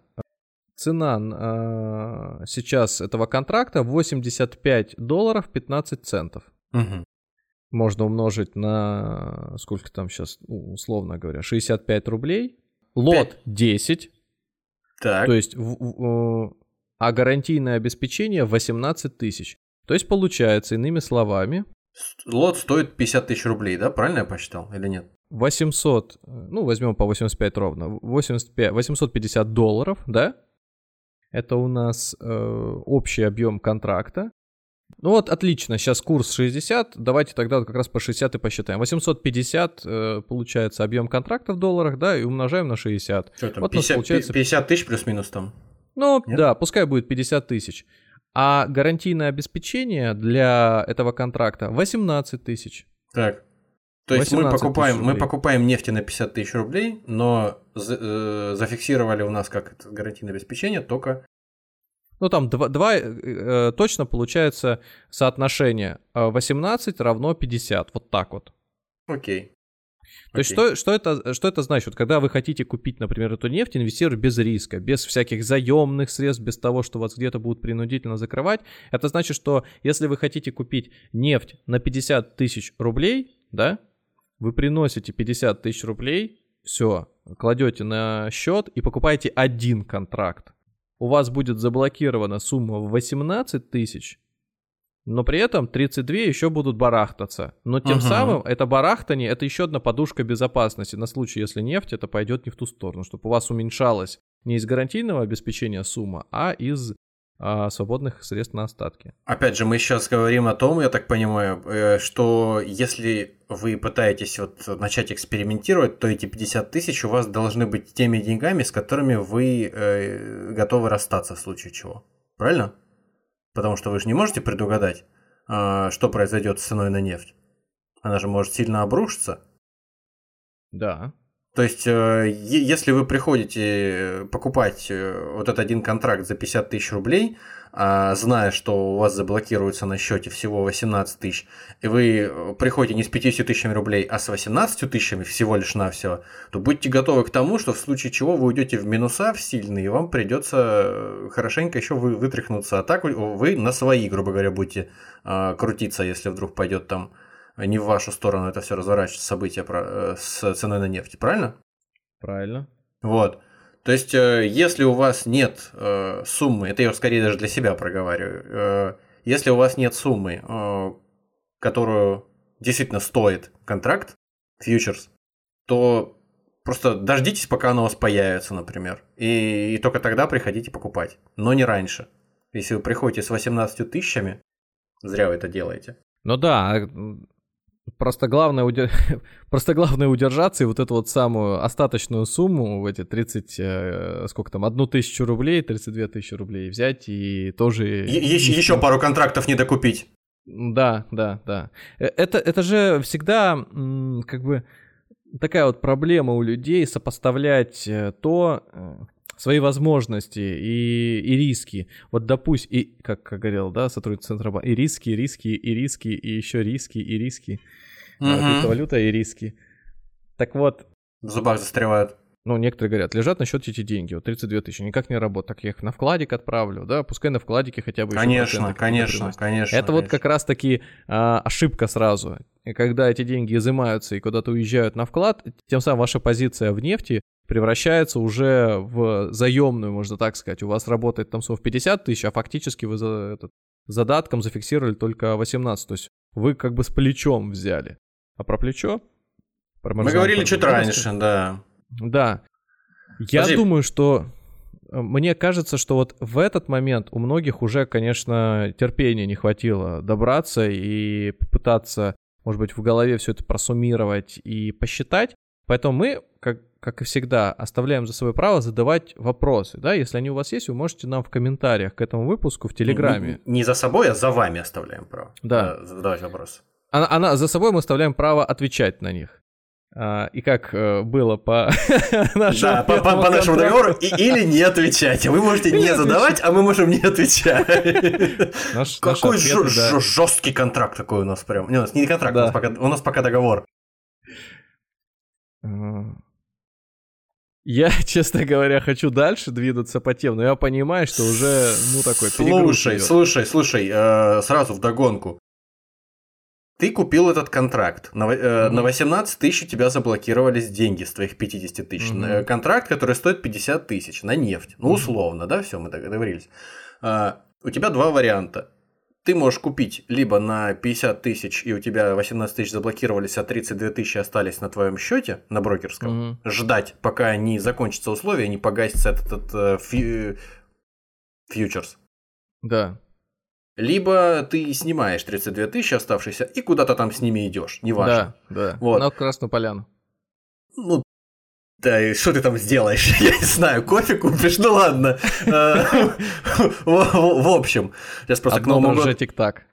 цена э, сейчас этого контракта 85 долларов 15 центов. Мгм. Можно умножить на, сколько там сейчас, условно говоря, 65 рублей. Лот Пять. 10, Так. то есть, э, а гарантийное обеспечение 18 тысяч. То есть получается, иными словами, Лот стоит 50 тысяч рублей, да? Правильно я посчитал или нет? 800, э, ну возьмем по 85 ровно, 85, 850 долларов, да? Это у нас э, общий объем контракта. Ну вот, отлично, сейчас курс 60, давайте тогда вот как раз по 60 и посчитаем. 850 э, получается объем контракта в долларах, да, и умножаем на 60. Что там, Вот у нас 50, получается- 50 тысяч плюс-минус там? Ну, Нет? да, пускай будет 50 тысяч. А гарантийное обеспечение для этого контракта 18 тысяч. Так. То есть мы 18 покупаем, мы покупаем нефти на 50 тысяч рублей, но за- э, зафиксировали у нас как гарантийное обеспечение только... Ну, там два, два, э, э, точно получается соотношение э, 18 равно 50. Вот так вот. Окей. То есть Окей. что, что, это, что это значит? Вот Когда вы хотите купить, например, эту нефть, инвестировать без риска, без всяких заемных средств, без того, что вас где-то будут принудительно закрывать, это значит, что если вы хотите купить нефть на 50 тысяч рублей, да, вы приносите 50 тысяч рублей, все, кладете на счет и покупаете один контракт. У вас будет заблокирована сумма в 18 тысяч, но при этом 32 еще будут барахтаться. Но тем Мгм. самым это барахтание, это еще одна подушка безопасности на случай, если нефть это пойдет не в ту сторону, чтобы у вас уменьшалась не из гарантийного обеспечения сумма, а из а, свободных средств на остатки. Опять же, мы сейчас говорим о том, я так понимаю, э, что если вы пытаетесь вот начать экспериментировать, то эти 50 тысяч у вас должны быть теми деньгами, с которыми вы э, готовы расстаться в случае чего. Правильно? Потому что вы же не можете предугадать, а, что произойдет с ценой на нефть. Она же может сильно обрушиться. Да. То есть, э, если вы приходите покупать э, вот этот один контракт за 50 тысяч рублей, а, зная, что у вас заблокируется на счете всего 18 тысяч, и вы э, приходите не с 50 тысячами рублей, а с 18 тысячами всего лишь навсего, то будьте готовы к тому, что в случае чего вы уйдете в минуса в сильные, и вам придется хорошенько еще вы, вытряхнуться. А так вы, вы на свои, грубо говоря, будете а, крутиться, если вдруг пойдет там не в вашу сторону это все разворачивается события про- э, с ценой на нефть, правильно? Правильно. Вот. То есть, э, если у вас нет э, суммы, это я скорее даже для себя проговариваю, э, если у вас нет суммы, э, которую действительно стоит контракт, фьючерс, то просто дождитесь, пока она у вас появится, например, и, и только тогда приходите покупать, но не раньше. Если вы приходите с 18 тысячами, зря вы это делаете. Ну да, м, просто главное, удер- просто главное удержаться и вот эту вот самую остаточную сумму, в эти 30, э, сколько там, одну тысячу рублей, 32 тысячи рублей взять и тоже... еще пару контрактов не докупить. Да, да, да. Э, Это, это же всегда как бы такая вот проблема у людей сопоставлять э, то, свои возможности и, и риски. Вот допустим, и, как, как говорил, да, сотрудник Центробанка, и риски, и риски, и риски, и еще риски, и риски. Мгм. Криптовалюта и риски. Так вот, В зубах застревают. ну, некоторые говорят, лежат на счете эти деньги, вот 32 тысячи, никак не работают, так я их на вкладик отправлю, да, пускай на вкладике хотя бы Конечно, конечно, приносят. конечно. Это вот конечно. как раз-таки а, ошибка сразу. И когда эти деньги изымаются и куда-то уезжают на вклад, тем самым ваша позиция в нефти превращается уже в заемную, можно так сказать. У вас работает там сумма в 50 тысяч, а фактически вы за этот, задатком зафиксировали только 18. То есть вы как бы с плечом взяли. А про плечо? Про Мы говорили чуть раньше, да. Да. Я Подожди. думаю, что э, мне кажется, что вот в этот момент у многих уже, конечно, терпения не хватило добраться и попытаться, может быть, в голове все это просуммировать и посчитать. Поэтому мы, как, как и всегда, оставляем за собой право задавать вопросы. Да? Если они у вас есть, вы можете нам в комментариях к этому выпуску в Телеграме. Не, не за собой, а за вами оставляем право. Да. э, Задавать вопросы. Она, она- за собой мы оставляем право отвечать на них. А, и как э, было по нашему Да, по, по- нашему договору и- или не отвечайте. Вы можете не задавать, а мы можем не отвечать. Наш- Какой ответы, да. жесткий контракт такой у нас прям. Не, у нас не контракт, Да. у, нас пока, у нас пока договор. Я, честно говоря, хочу дальше двигаться по тем, но я понимаю, что уже, ну, такой Слушай, слушай, слушай, э, сразу в догонку. Ты купил этот контракт. На, э, mm-hmm. на 18 тысяч у тебя заблокировались деньги с твоих 50 тысяч. Mm-hmm. Контракт, который стоит 50 тысяч на нефть. Ну, условно, mm-hmm. да, все, мы договорились. А, у тебя два варианта ты можешь купить либо на 50 тысяч, и у тебя 18 тысяч заблокировались, а 32 тысячи остались на твоем счете на брокерском, угу. ждать, пока не закончатся условия, не погасится этот, этот э, фью... фьючерс. Да. Либо ты снимаешь 32 тысячи оставшиеся и куда-то там с ними идешь, неважно. Да, да. Вот. На Красную Поляну. Ну, да, и что ты там сделаешь? Я не знаю, кофе купишь? Ну ладно. Э, в общем, сейчас просто к Новому году...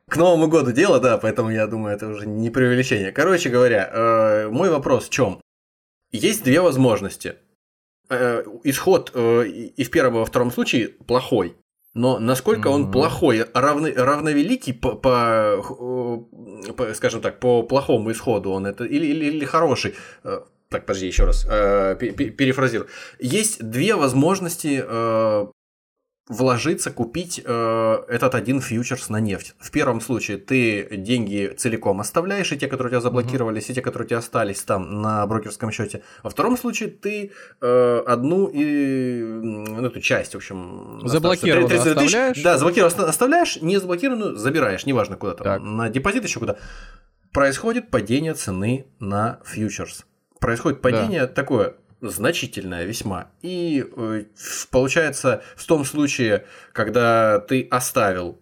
К Новому году дело, да, поэтому я думаю, это уже не преувеличение. Короче говоря, э, мой вопрос в чем? Есть две возможности. Э, исход и в первом, и во втором случае плохой. Но насколько он плохой, равно, равновеликий по, по, по, скажем так, по плохому исходу он это или, или, или хороший, так, подожди, еще раз, э, перефразирую. Есть две возможности э, вложиться, купить э, этот один фьючерс на нефть. В первом случае ты деньги целиком оставляешь, и те, которые у тебя заблокировались, mm-hmm. и те, которые у тебя остались там на брокерском счете. Во втором случае ты э, одну и ну, эту часть, в общем, заблокированную оставляешь. Да, заблокированную оставляешь, не заблокированную забираешь, неважно куда там, так. на депозит еще куда. Происходит падение цены на фьючерс происходит падение да. такое значительное весьма. И э, получается, в том случае, когда ты оставил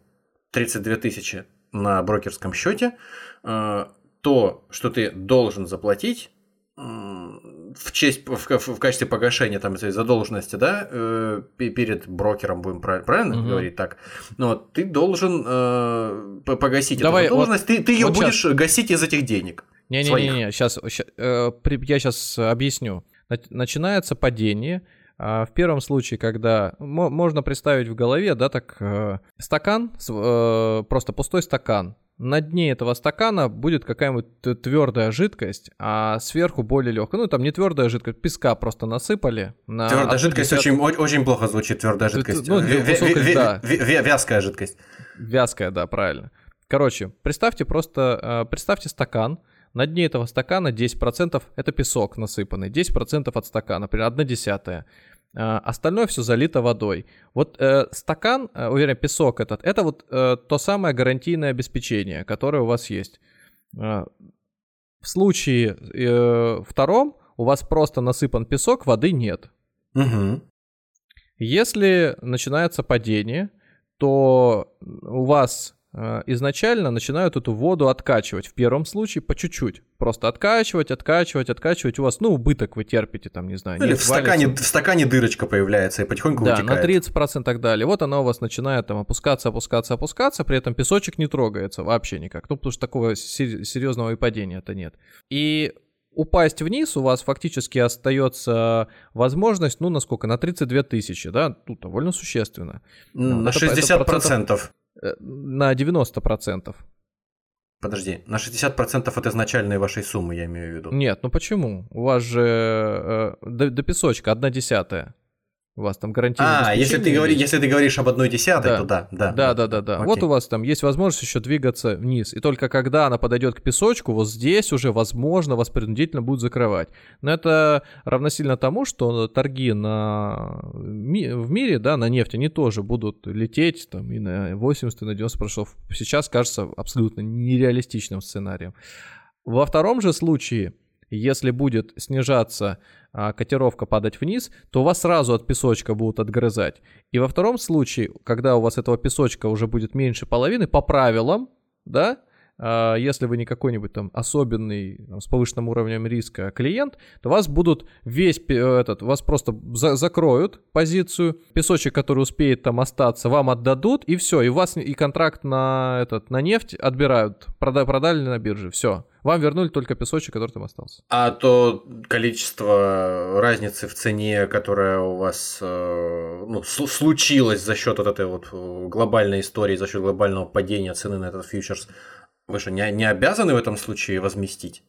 32 тысячи на брокерском счете, э, то, что ты должен заплатить в честь в, в качестве погашения там этой задолженности, да, э, перед брокером будем правильно угу. говорить так, но ты должен э, погасить Давай, эту задолженность, вот, ты, ты ее вот будешь сейчас. гасить из этих денег. Не-не-не, сейчас, э, я сейчас объясню. Начинается падение. А в первом случае, когда можно представить в голове, да, так э, стакан, э, просто пустой стакан. На дне этого стакана будет какая-нибудь твердая жидкость, а сверху более легкая. Ну, там не твердая жидкость, песка просто насыпали. На твердая жидкость очень, очень плохо звучит, твердая жидкость. Ну, Вязкая жидкость. Вязкая, да, правильно. Короче, представьте просто, представьте стакан, на дне этого стакана 10% это песок насыпанный, 10% от стакана, например, 1 десятая. А, остальное все залито водой. Вот э, стакан, э, уверен, песок этот, это вот э, то самое гарантийное обеспечение, которое у вас есть. Э, в случае э, втором у вас просто насыпан песок, воды нет. Угу. Если начинается падение, то у вас Э, изначально начинают эту воду откачивать. В первом случае по чуть-чуть. Просто откачивать, откачивать, откачивать. У вас, ну, убыток вы терпите, там, не знаю. Ну, или в стакане, в стакане дырочка появляется и потихоньку да, вытекает. на 30% и так далее. Вот она у вас начинает там опускаться, опускаться, опускаться, при этом песочек не трогается вообще никак. Ну, потому что такого серьезного и падения-то нет. И упасть вниз у вас фактически остается возможность, ну, насколько, на 32 тысячи, да, тут довольно существенно. На это, 60%. Это процентов. Э, на 90%. Подожди, на 60% от изначальной вашей суммы, я имею в виду. Нет, ну почему? У вас же э, до, до песочка одна десятая. У вас там гарантийное А, если ты, говори, если ты говоришь об одной десятой, да. то да, да. Да, да, да, да. Окей. Вот у вас там есть возможность еще двигаться вниз. И только когда она подойдет к песочку, вот здесь уже, возможно, вас принудительно будут закрывать. Но это равносильно тому, что торги на... в мире, да, на нефть, они тоже будут лететь там и на 80, и на 90 прошов. Сейчас кажется абсолютно нереалистичным сценарием. Во втором же случае, если будет снижаться а, котировка падать вниз, то у вас сразу от песочка будут отгрызать. И во втором случае, когда у вас этого песочка уже будет меньше половины, по правилам, да, если вы не какой-нибудь там особенный там, с повышенным уровнем риска клиент, то вас будут весь этот, вас просто за закроют позицию, песочек, который успеет там остаться, вам отдадут и все, и вас и контракт на этот на нефть отбирают, прода продали на бирже, все. Вам вернули только песочек, который там остался. А то количество разницы в цене, которая у вас э, ну, случилось за счет вот этой вот э, глобальной истории, за счет глобального падения цены на этот фьючерс, вы что, не, не обязаны в этом случае возместить?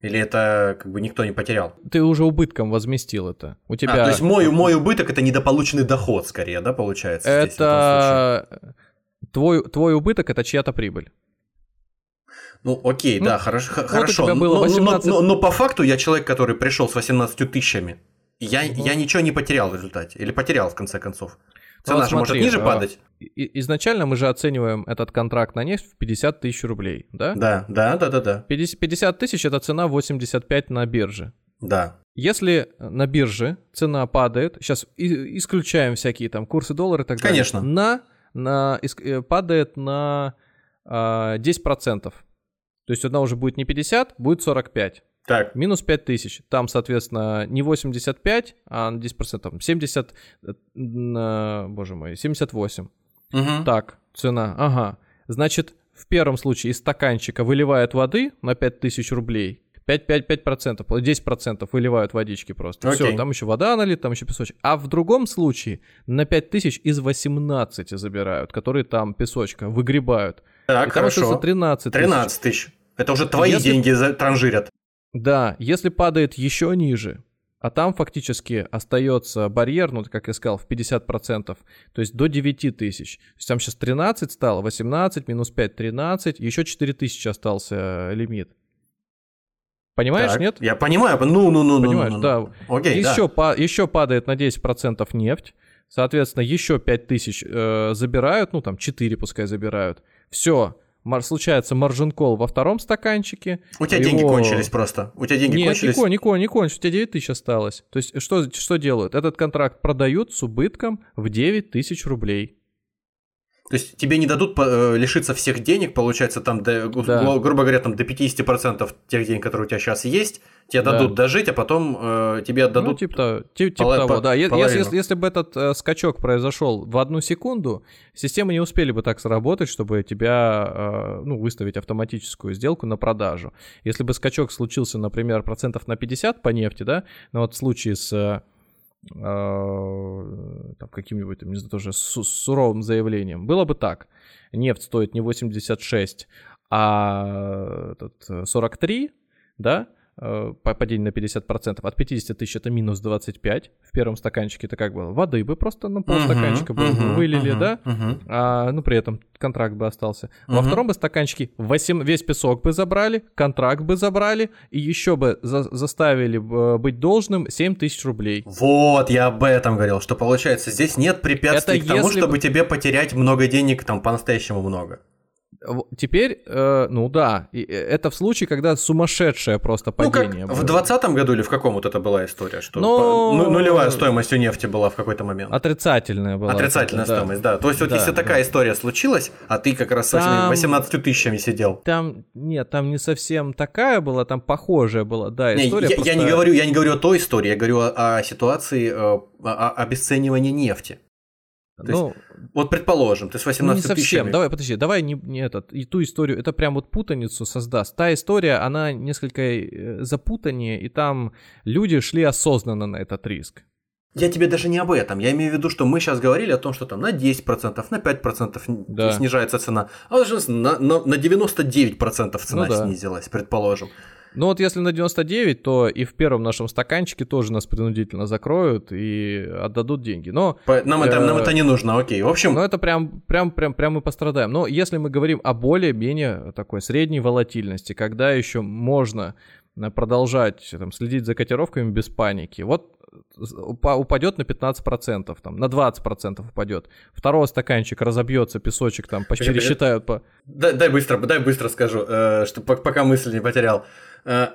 Или это как бы никто не потерял? Ты уже убытком возместил это. У тебя... А, то есть мой, мой убыток это недополученный доход скорее, да, получается? Это твой, твой убыток это чья-то прибыль. Ну, окей, ну, да, хорошо. Вот хорошо. Было 18... но, но, но, но по факту я человек, который пришел с 18 тысячами. Я, угу. я ничего не потерял в результате. Или потерял, в конце концов. Цена ну, же смотри, может ниже а, падать. Изначально мы же оцениваем этот контракт на нефть в 50 тысяч рублей, да? Да, да, да, да, да. 50 тысяч это цена 85 на бирже. Да. Если на бирже цена падает, сейчас исключаем всякие там курсы доллара и так Конечно. далее. На, на, э, падает на э, а, 10%. То есть она уже будет не 50, будет 45. Так. Минус 5 тысяч. Там, соответственно, не 85, а на 10%, там 70, э, боже мой, 78. Угу. Так, цена, ага. Значит, в первом случае из стаканчика выливают воды на 5000 рублей, 5-5-5%, 10% выливают водички просто. Все, там еще вода налит, там еще песочек. А в другом случае на 5000 из 18 забирают, которые там песочка выгребают. Так, И хорошо. 13 тысяч. 13 тысяч. Это уже твои Если... деньги транжирят. Да, если падает еще ниже, а там фактически остается барьер, ну, как я сказал, в 50%, то есть до 9 тысяч. То есть там сейчас 13 стало, 18, минус 5, 13, еще 4 тысячи остался э, лимит. Понимаешь, так, нет? Я понимаю, ну, ну, ну, Понимаешь, ну, ну, да. Окей, еще, да. По, еще падает на 10% нефть, соответственно, еще 5 тысяч э, забирают, ну, там 4 пускай забирают. Все, случается маржин кол во втором стаканчике. У тебя его... деньги кончились просто. У тебя деньги Нет, кончились? Нет, не, кон, не кончились, у тебя 9 тысяч осталось. То есть что, что делают? Этот контракт продают с убытком в 9 тысяч рублей. То есть тебе не дадут э, лишиться всех денег, получается, там, до, да. грубо говоря, там до 50% тех денег, которые у тебя сейчас есть, тебе да. дадут дожить, а потом э, тебе отдадут. Ну, типа, типа, типа того, по, да. Если, если, если бы этот э, скачок произошел в одну секунду, системы не успели бы так сработать, чтобы тебя э, ну, выставить автоматическую сделку на продажу. Если бы скачок случился, например, процентов на 50 по нефти, да, но вот в случае с а, там, каким-нибудь, не знаю, тоже суровым заявлением. Было бы так. Нефть стоит не 86, а этот 43, э, да, Э, падение на 50%. От 50 тысяч это минус 25. В первом стаканчике это как было? Воды бы просто на полстаканчика uh-huh, бы uh-huh, вылили, uh-huh, да? Uh-huh. А, ну, при этом контракт бы остался. Uh-huh. Во втором бы стаканчике 8, весь песок бы забрали, контракт бы забрали, и еще бы за, заставили э, быть должным 7 тысяч рублей. Вот, я об этом говорил, что получается здесь нет препятствий это к тому, чтобы бы... тебе потерять много денег, там по-настоящему много. Теперь, э, ну да, э, это в случае, когда сумасшедшее просто падение. Ну, как в 2020 году или в каком вот это была история, что Но... ну, нулевая стоимость у нефти была в какой-то момент. Отрицательная была. Отрицательная да. стоимость, да. То есть вот да, если да. такая история случилась, а ты как раз там... 18 тысячами сидел. Там, нет, там не совсем такая была, там похожая была, да, история. Не, я, просто... я, не говорю, я не говорю о той истории, я говорю о, о ситуации э, о, о обесценивания нефти. То ну, есть, вот предположим, ты с 18 ну, не совсем. Тысячами... Давай, подожди, давай не, не этот, и ту историю, это прям вот путаницу создаст. Та история, она несколько э, запутаннее, и там люди шли осознанно на этот риск. Я тебе даже не об этом. Я имею в виду, что мы сейчас говорили о том, что там на 10%, на 5% да. снижается цена, а уже на, на, на 99% цена ну, да. снизилась, предположим. Ну вот если на 99, то и в первом нашем стаканчике тоже нас принудительно закроют и отдадут деньги. Но нам, это, нам это не нужно, окей. В общем... Ну это прям, прям, прям, прям мы пострадаем. Но если мы говорим о более-менее такой средней волатильности, когда еще можно э, продолжать там, следить за котировками без паники, вот упадет на 15%, там, на 20% упадет. Второго стаканчик разобьется, песочек там пересчитают по... Дай, дай быстро, дай быстро скажу, э, что пока мысль не потерял. Э,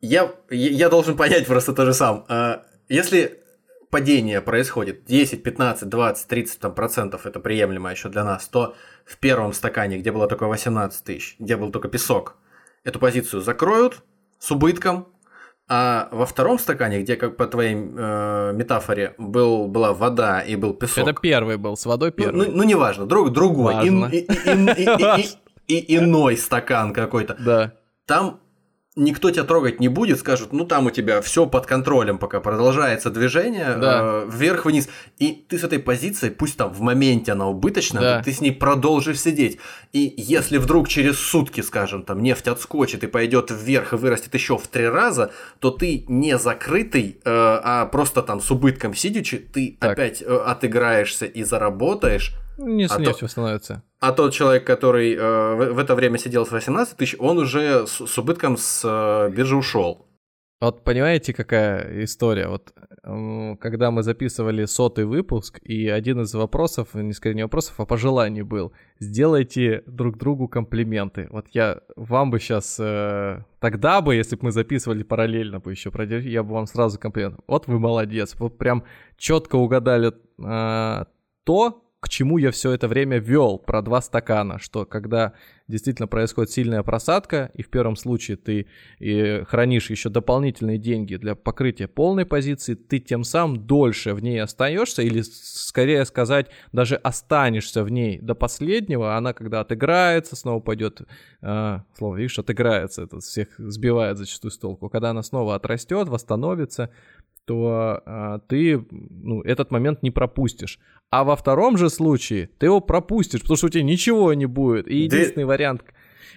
я, я должен понять просто то же сам. Э, если падение происходит 10, 15, 20, 30 там, процентов, это приемлемо еще для нас, то в первом стакане, где было только 18 тысяч, где был только песок, эту позицию закроют с убытком, а во втором стакане, где, как по твоей э, метафоре, был, была вода и был песок. Это первый был, с водой ну, первый. Ну, ну, ну неважно, друг, другой. И, и, и, и, и, и, и, иной стакан какой-то. Да. Там никто тебя трогать не будет, скажут, ну там у тебя все под контролем, пока продолжается движение да. э, вверх-вниз, и ты с этой позиции, пусть там в моменте она убыточна, да. ты с ней продолжишь сидеть. И если вдруг через сутки, скажем, там нефть отскочит и пойдет вверх и вырастет еще в три раза, то ты не закрытый, э, а просто там с убытком сидячи, ты так. опять э, отыграешься и заработаешь. Не а то... становится. А тот человек, который э, в, в это время сидел с 18 тысяч, он уже с, с убытком с э, биржи ушел. Вот понимаете, какая история? Вот э, когда мы записывали сотый выпуск, и один из вопросов, не скорее не вопросов, а пожеланий был, сделайте друг другу комплименты. Вот я вам бы сейчас, э, тогда бы, если бы мы записывали параллельно бы еще, я бы вам сразу комплимент. Вот вы молодец, вы прям четко угадали э, то, к чему я все это время вел про два стакана, что когда действительно происходит сильная просадка, и в первом случае ты и хранишь еще дополнительные деньги для покрытия полной позиции, ты тем самым дольше в ней остаешься, или скорее сказать, даже останешься в ней до последнего, она когда отыграется, снова пойдет, э, слово, видишь, отыграется, это всех сбивает зачастую с толку, когда она снова отрастет, восстановится, то а, ты ну, этот момент не пропустишь. А во втором же случае ты его пропустишь, потому что у тебя ничего не будет. И единственный да... вариант,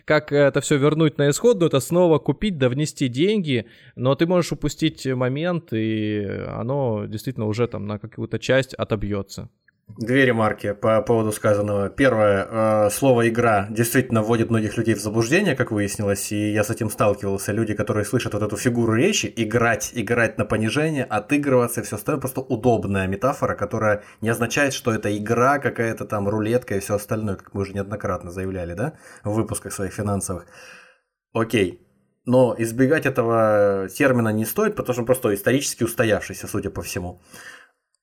как это все вернуть на исходную, это снова купить да внести деньги, но ты можешь упустить момент, и оно действительно уже там на какую-то часть отобьется. Две ремарки по поводу сказанного. Первое, э, слово «игра» действительно вводит многих людей в заблуждение, как выяснилось, и я с этим сталкивался. Люди, которые слышат вот эту фигуру речи, играть, играть на понижение, отыгрываться и все остальное, просто удобная метафора, которая не означает, что это игра какая-то там, рулетка и все остальное, как мы уже неоднократно заявляли, да, в выпусках своих финансовых. Окей, но избегать этого термина не стоит, потому что он просто исторически устоявшийся, судя по всему.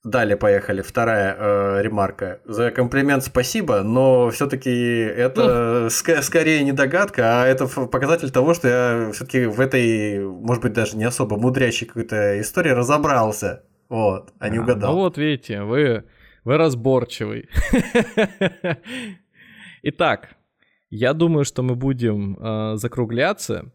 Далее поехали. Вторая э, ремарка. За комплимент спасибо, но все-таки это ск- скорее не догадка, а это показатель того, что я все-таки в этой, может быть, даже не особо мудрящей какой-то истории разобрался. Вот, а не а, угадал. Ну вот видите, вы, вы разборчивый. Итак, я думаю, что мы будем э, закругляться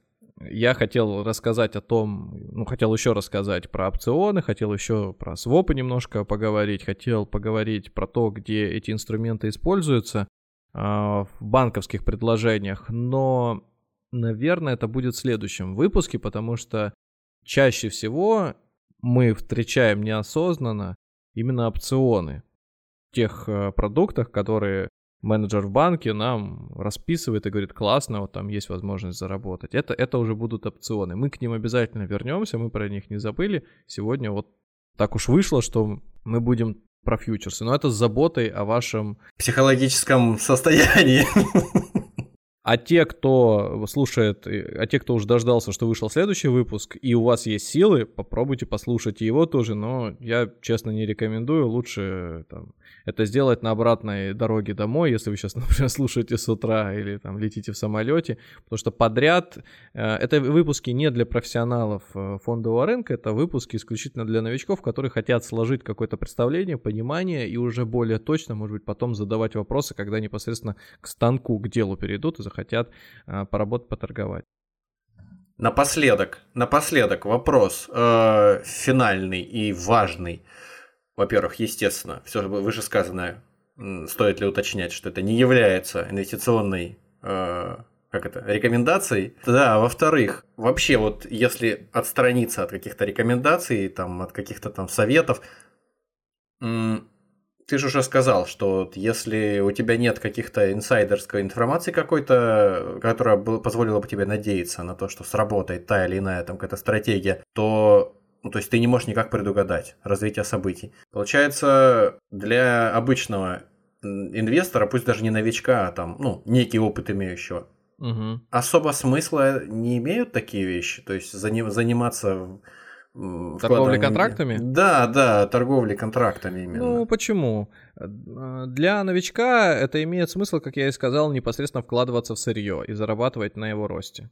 я хотел рассказать о том, ну, хотел еще рассказать про опционы, хотел еще про свопы немножко поговорить, хотел поговорить про то, где эти инструменты используются э, в банковских предложениях, но, наверное, это будет в следующем выпуске, потому что чаще всего мы встречаем неосознанно именно опционы в тех э, продуктах, которые менеджер в банке нам расписывает и говорит, классно, вот там есть возможность заработать. Это, это уже будут опционы. Мы к ним обязательно вернемся, мы про них не забыли. Сегодня вот так уж вышло, что мы будем про фьючерсы, но это с заботой о вашем... Психологическом состоянии. А те, кто слушает, а те, кто уже дождался, что вышел следующий выпуск, и у вас есть силы, попробуйте послушать его тоже, но я, честно, не рекомендую. Лучше там, это сделать на обратной дороге домой, если вы сейчас, например, слушаете с утра или там летите в самолете, потому что подряд э, это выпуски не для профессионалов э, фондового рынка, это выпуски исключительно для новичков, которые хотят сложить какое-то представление, понимание и уже более точно, может быть, потом задавать вопросы, когда непосредственно к станку, к делу перейдут и захотят э, поработать, поторговать. Напоследок, напоследок вопрос э, финальный и важный. Во-первых, естественно, все вышесказанное, стоит ли уточнять, что это не является инвестиционной э, как это, рекомендацией. Да, во-вторых, вообще вот если отстраниться от каких-то рекомендаций, там, от каких-то там советов, ты же уже сказал, что если у тебя нет каких-то инсайдерской информации какой-то, которая позволила бы тебе надеяться на то, что сработает та или иная там какая-то стратегия, то ну, то есть ты не можешь никак предугадать развитие событий. Получается, для обычного инвестора, пусть даже не новичка, а там, ну, некий опыт имеющего, угу. особо смысла не имеют такие вещи. То есть заниматься Торговлей контрактами? Да, да, торговлей контрактами именно. Ну, почему? Для новичка это имеет смысл, как я и сказал, непосредственно вкладываться в сырье и зарабатывать на его росте.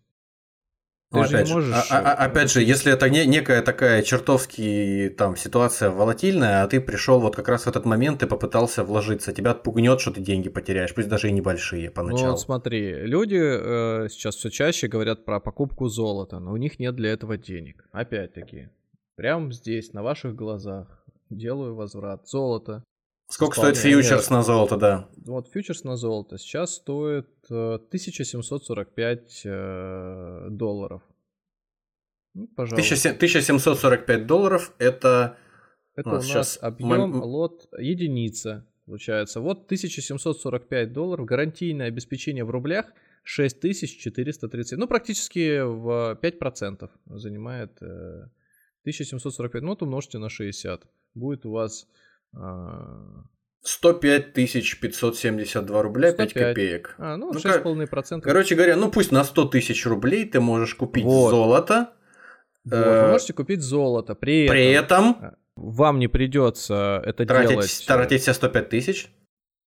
Ты Ну, же опять, не же, можешь... а- а- опять же, если это не, некая такая чертовски там ситуация волатильная, а ты пришел вот как раз в этот момент и попытался вложиться, тебя отпугнет, что ты деньги потеряешь, пусть даже и небольшие Ну поначалу. вот смотри, люди э, сейчас все чаще говорят про покупку золота, но у них нет для этого денег. Опять-таки, прямо здесь, на ваших глазах, делаю возврат. Золото. Сколько вполне стоит фьючерс на золото, да? Вот фьючерс на золото сейчас стоит э, 1745 э, долларов. Ну, пожалуйста. 1700 1745 долларов это Это Ну, у нас сейчас объем мом- лот единица получается. Вот 1745 долларов, гарантийное обеспечение в рублях 6430. Ну, практически в 5% занимает э, 1745. Ну, вот умножьте на 60. Будет у вас... а, 105 572 рубля 5 105. копеек. А, ну, Ну, 6,5%. Короче говоря, ну пусть на 100 тысяч рублей ты можешь купить Вот. золото, Вот, э, вы можете купить золото. При, при этом этом вам не придется это тратить, делать. тратить все 105 тысяч.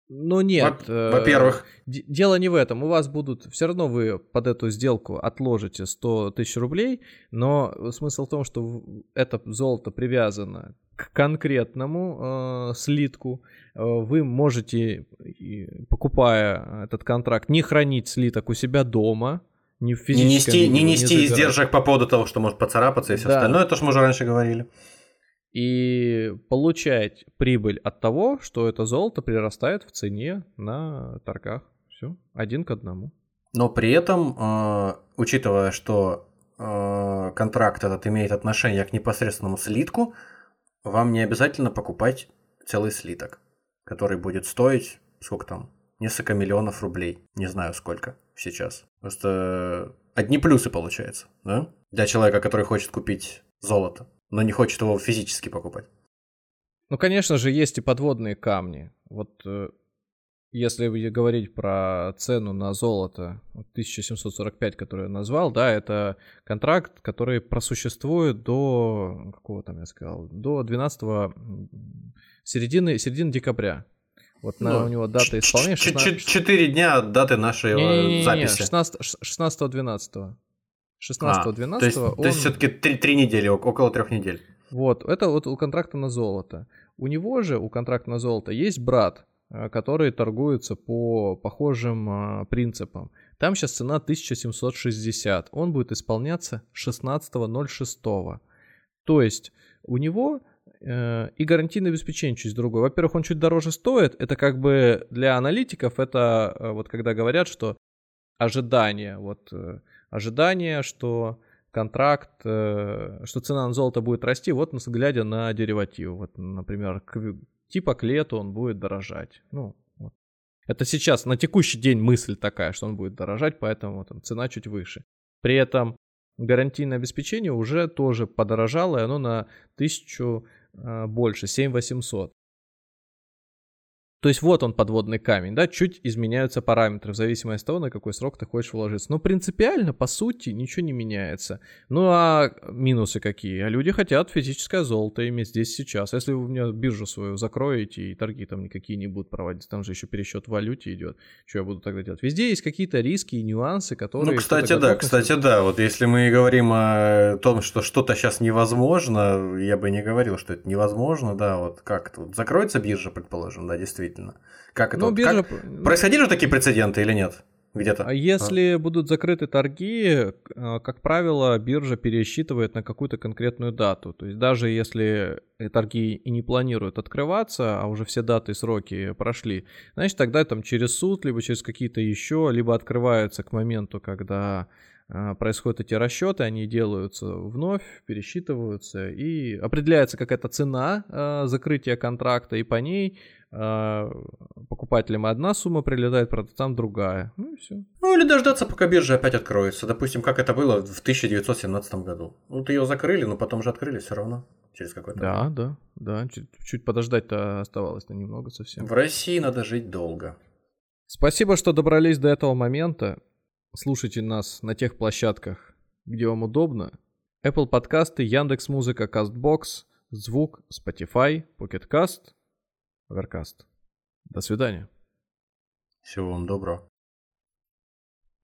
Ну нет. Во- э, Во-первых, Д- Дело не в этом. У вас будут... Все равно вы под эту сделку отложите 100 тысяч рублей, но смысл в том, что это золото привязано к конкретному э, слитку. Э, Вы можете, покупая этот контракт, не хранить слиток у себя дома, не в не нести, не нести забирать. издержек по поводу того, что может поцарапаться и все Да. остальное. Это же мы уже раньше говорили. И получать прибыль от того, что это золото прирастает в цене на торгах. Все, один к одному. Но при этом, э, учитывая, что э, контракт этот имеет отношение к непосредственному слитку, вам не обязательно покупать целый слиток, который будет стоить, сколько там, несколько миллионов рублей. Не знаю сколько сейчас. Просто одни плюсы получается, да? Для человека, который хочет купить золото, но не хочет его физически покупать. Ну, конечно же, есть и подводные камни. Вот э, если говорить про цену на золото, вот 1745, который я назвал, да, это контракт, который просуществует до, какого там я сказал, до 12 м, середины, середины декабря. Вот на, Ну, у него дата исполнения Ч- ч- 16 Четыре дня от даты нашей э, записи. 16 16-12. А, 16-12 то есть, он... то есть все-таки три, три недели, ок- около трех недель. Вот, это вот у контракта на золото. У него же, у контракта на золото, есть брат, э, который торгуется по похожим э, принципам. Там сейчас цена 1760. Он будет исполняться 16.06. То есть у него э, и гарантийное обеспечение чуть другое. Во-первых, он чуть дороже стоит. Это как бы для аналитиков, это вот когда говорят, что ожидание, вот ожидание, что контракт, э, что цена на золото будет расти, вот нас- глядя на деривативы. Вот, например, к типа к лету он будет дорожать. Ну, вот. Это сейчас, на текущий день мысль такая, что он будет дорожать, поэтому там цена чуть выше. При этом гарантийное обеспечение уже тоже подорожало, и оно на тысячу э, больше, 7800. То есть вот он подводный камень, да, чуть изменяются параметры в зависимости от того, на какой срок ты хочешь вложиться. Но принципиально, по сути, ничего не меняется. Ну а минусы какие? А люди хотят физическое золото иметь здесь сейчас. Если вы мне биржу свою закроете и торги там никакие не будут проводиться, там же еще пересчет в валюте идет, что я буду тогда делать? Везде есть какие-то риски и нюансы, которые... Ну, кстати, да, кстати, да. Вот если мы говорим о том, что что-то сейчас невозможно, я бы не говорил, что это невозможно, да, вот как это, вот закроется биржа, предположим, да, действительно. Как это? Ну, вот, биржа... как- ну, Происходили же такие прецеденты или нет? Где-то? А если будут закрыты торги, э, как правило, биржа пересчитывает на какую-то конкретную дату. То есть даже если торги и не планируют открываться, а уже все даты и сроки прошли, значит тогда там через суд, либо через какие-то еще, либо открываются к моменту, когда э, происходят эти расчеты, они делаются вновь, пересчитываются и определяется какая-то цена закрытия контракта, и по ней покупателям одна сумма прилетает, продавцам другая. Ну и все. Ну, или дождаться, пока биржа опять откроется. Допустим, как это было в 1917 году. Вот ее закрыли, но потом же открыли все равно. Через какое-то Да, да, да. Чуть, чуть подождать-то оставалось на немного совсем. В России надо жить долго. Спасибо, что добрались до этого момента. Слушайте нас на тех площадках, где вам удобно. Apple подкасты, Яндекс Музыка, Castbox, Звук, Spotify, Pocket Overcast. До свидания. Всего вам доброго.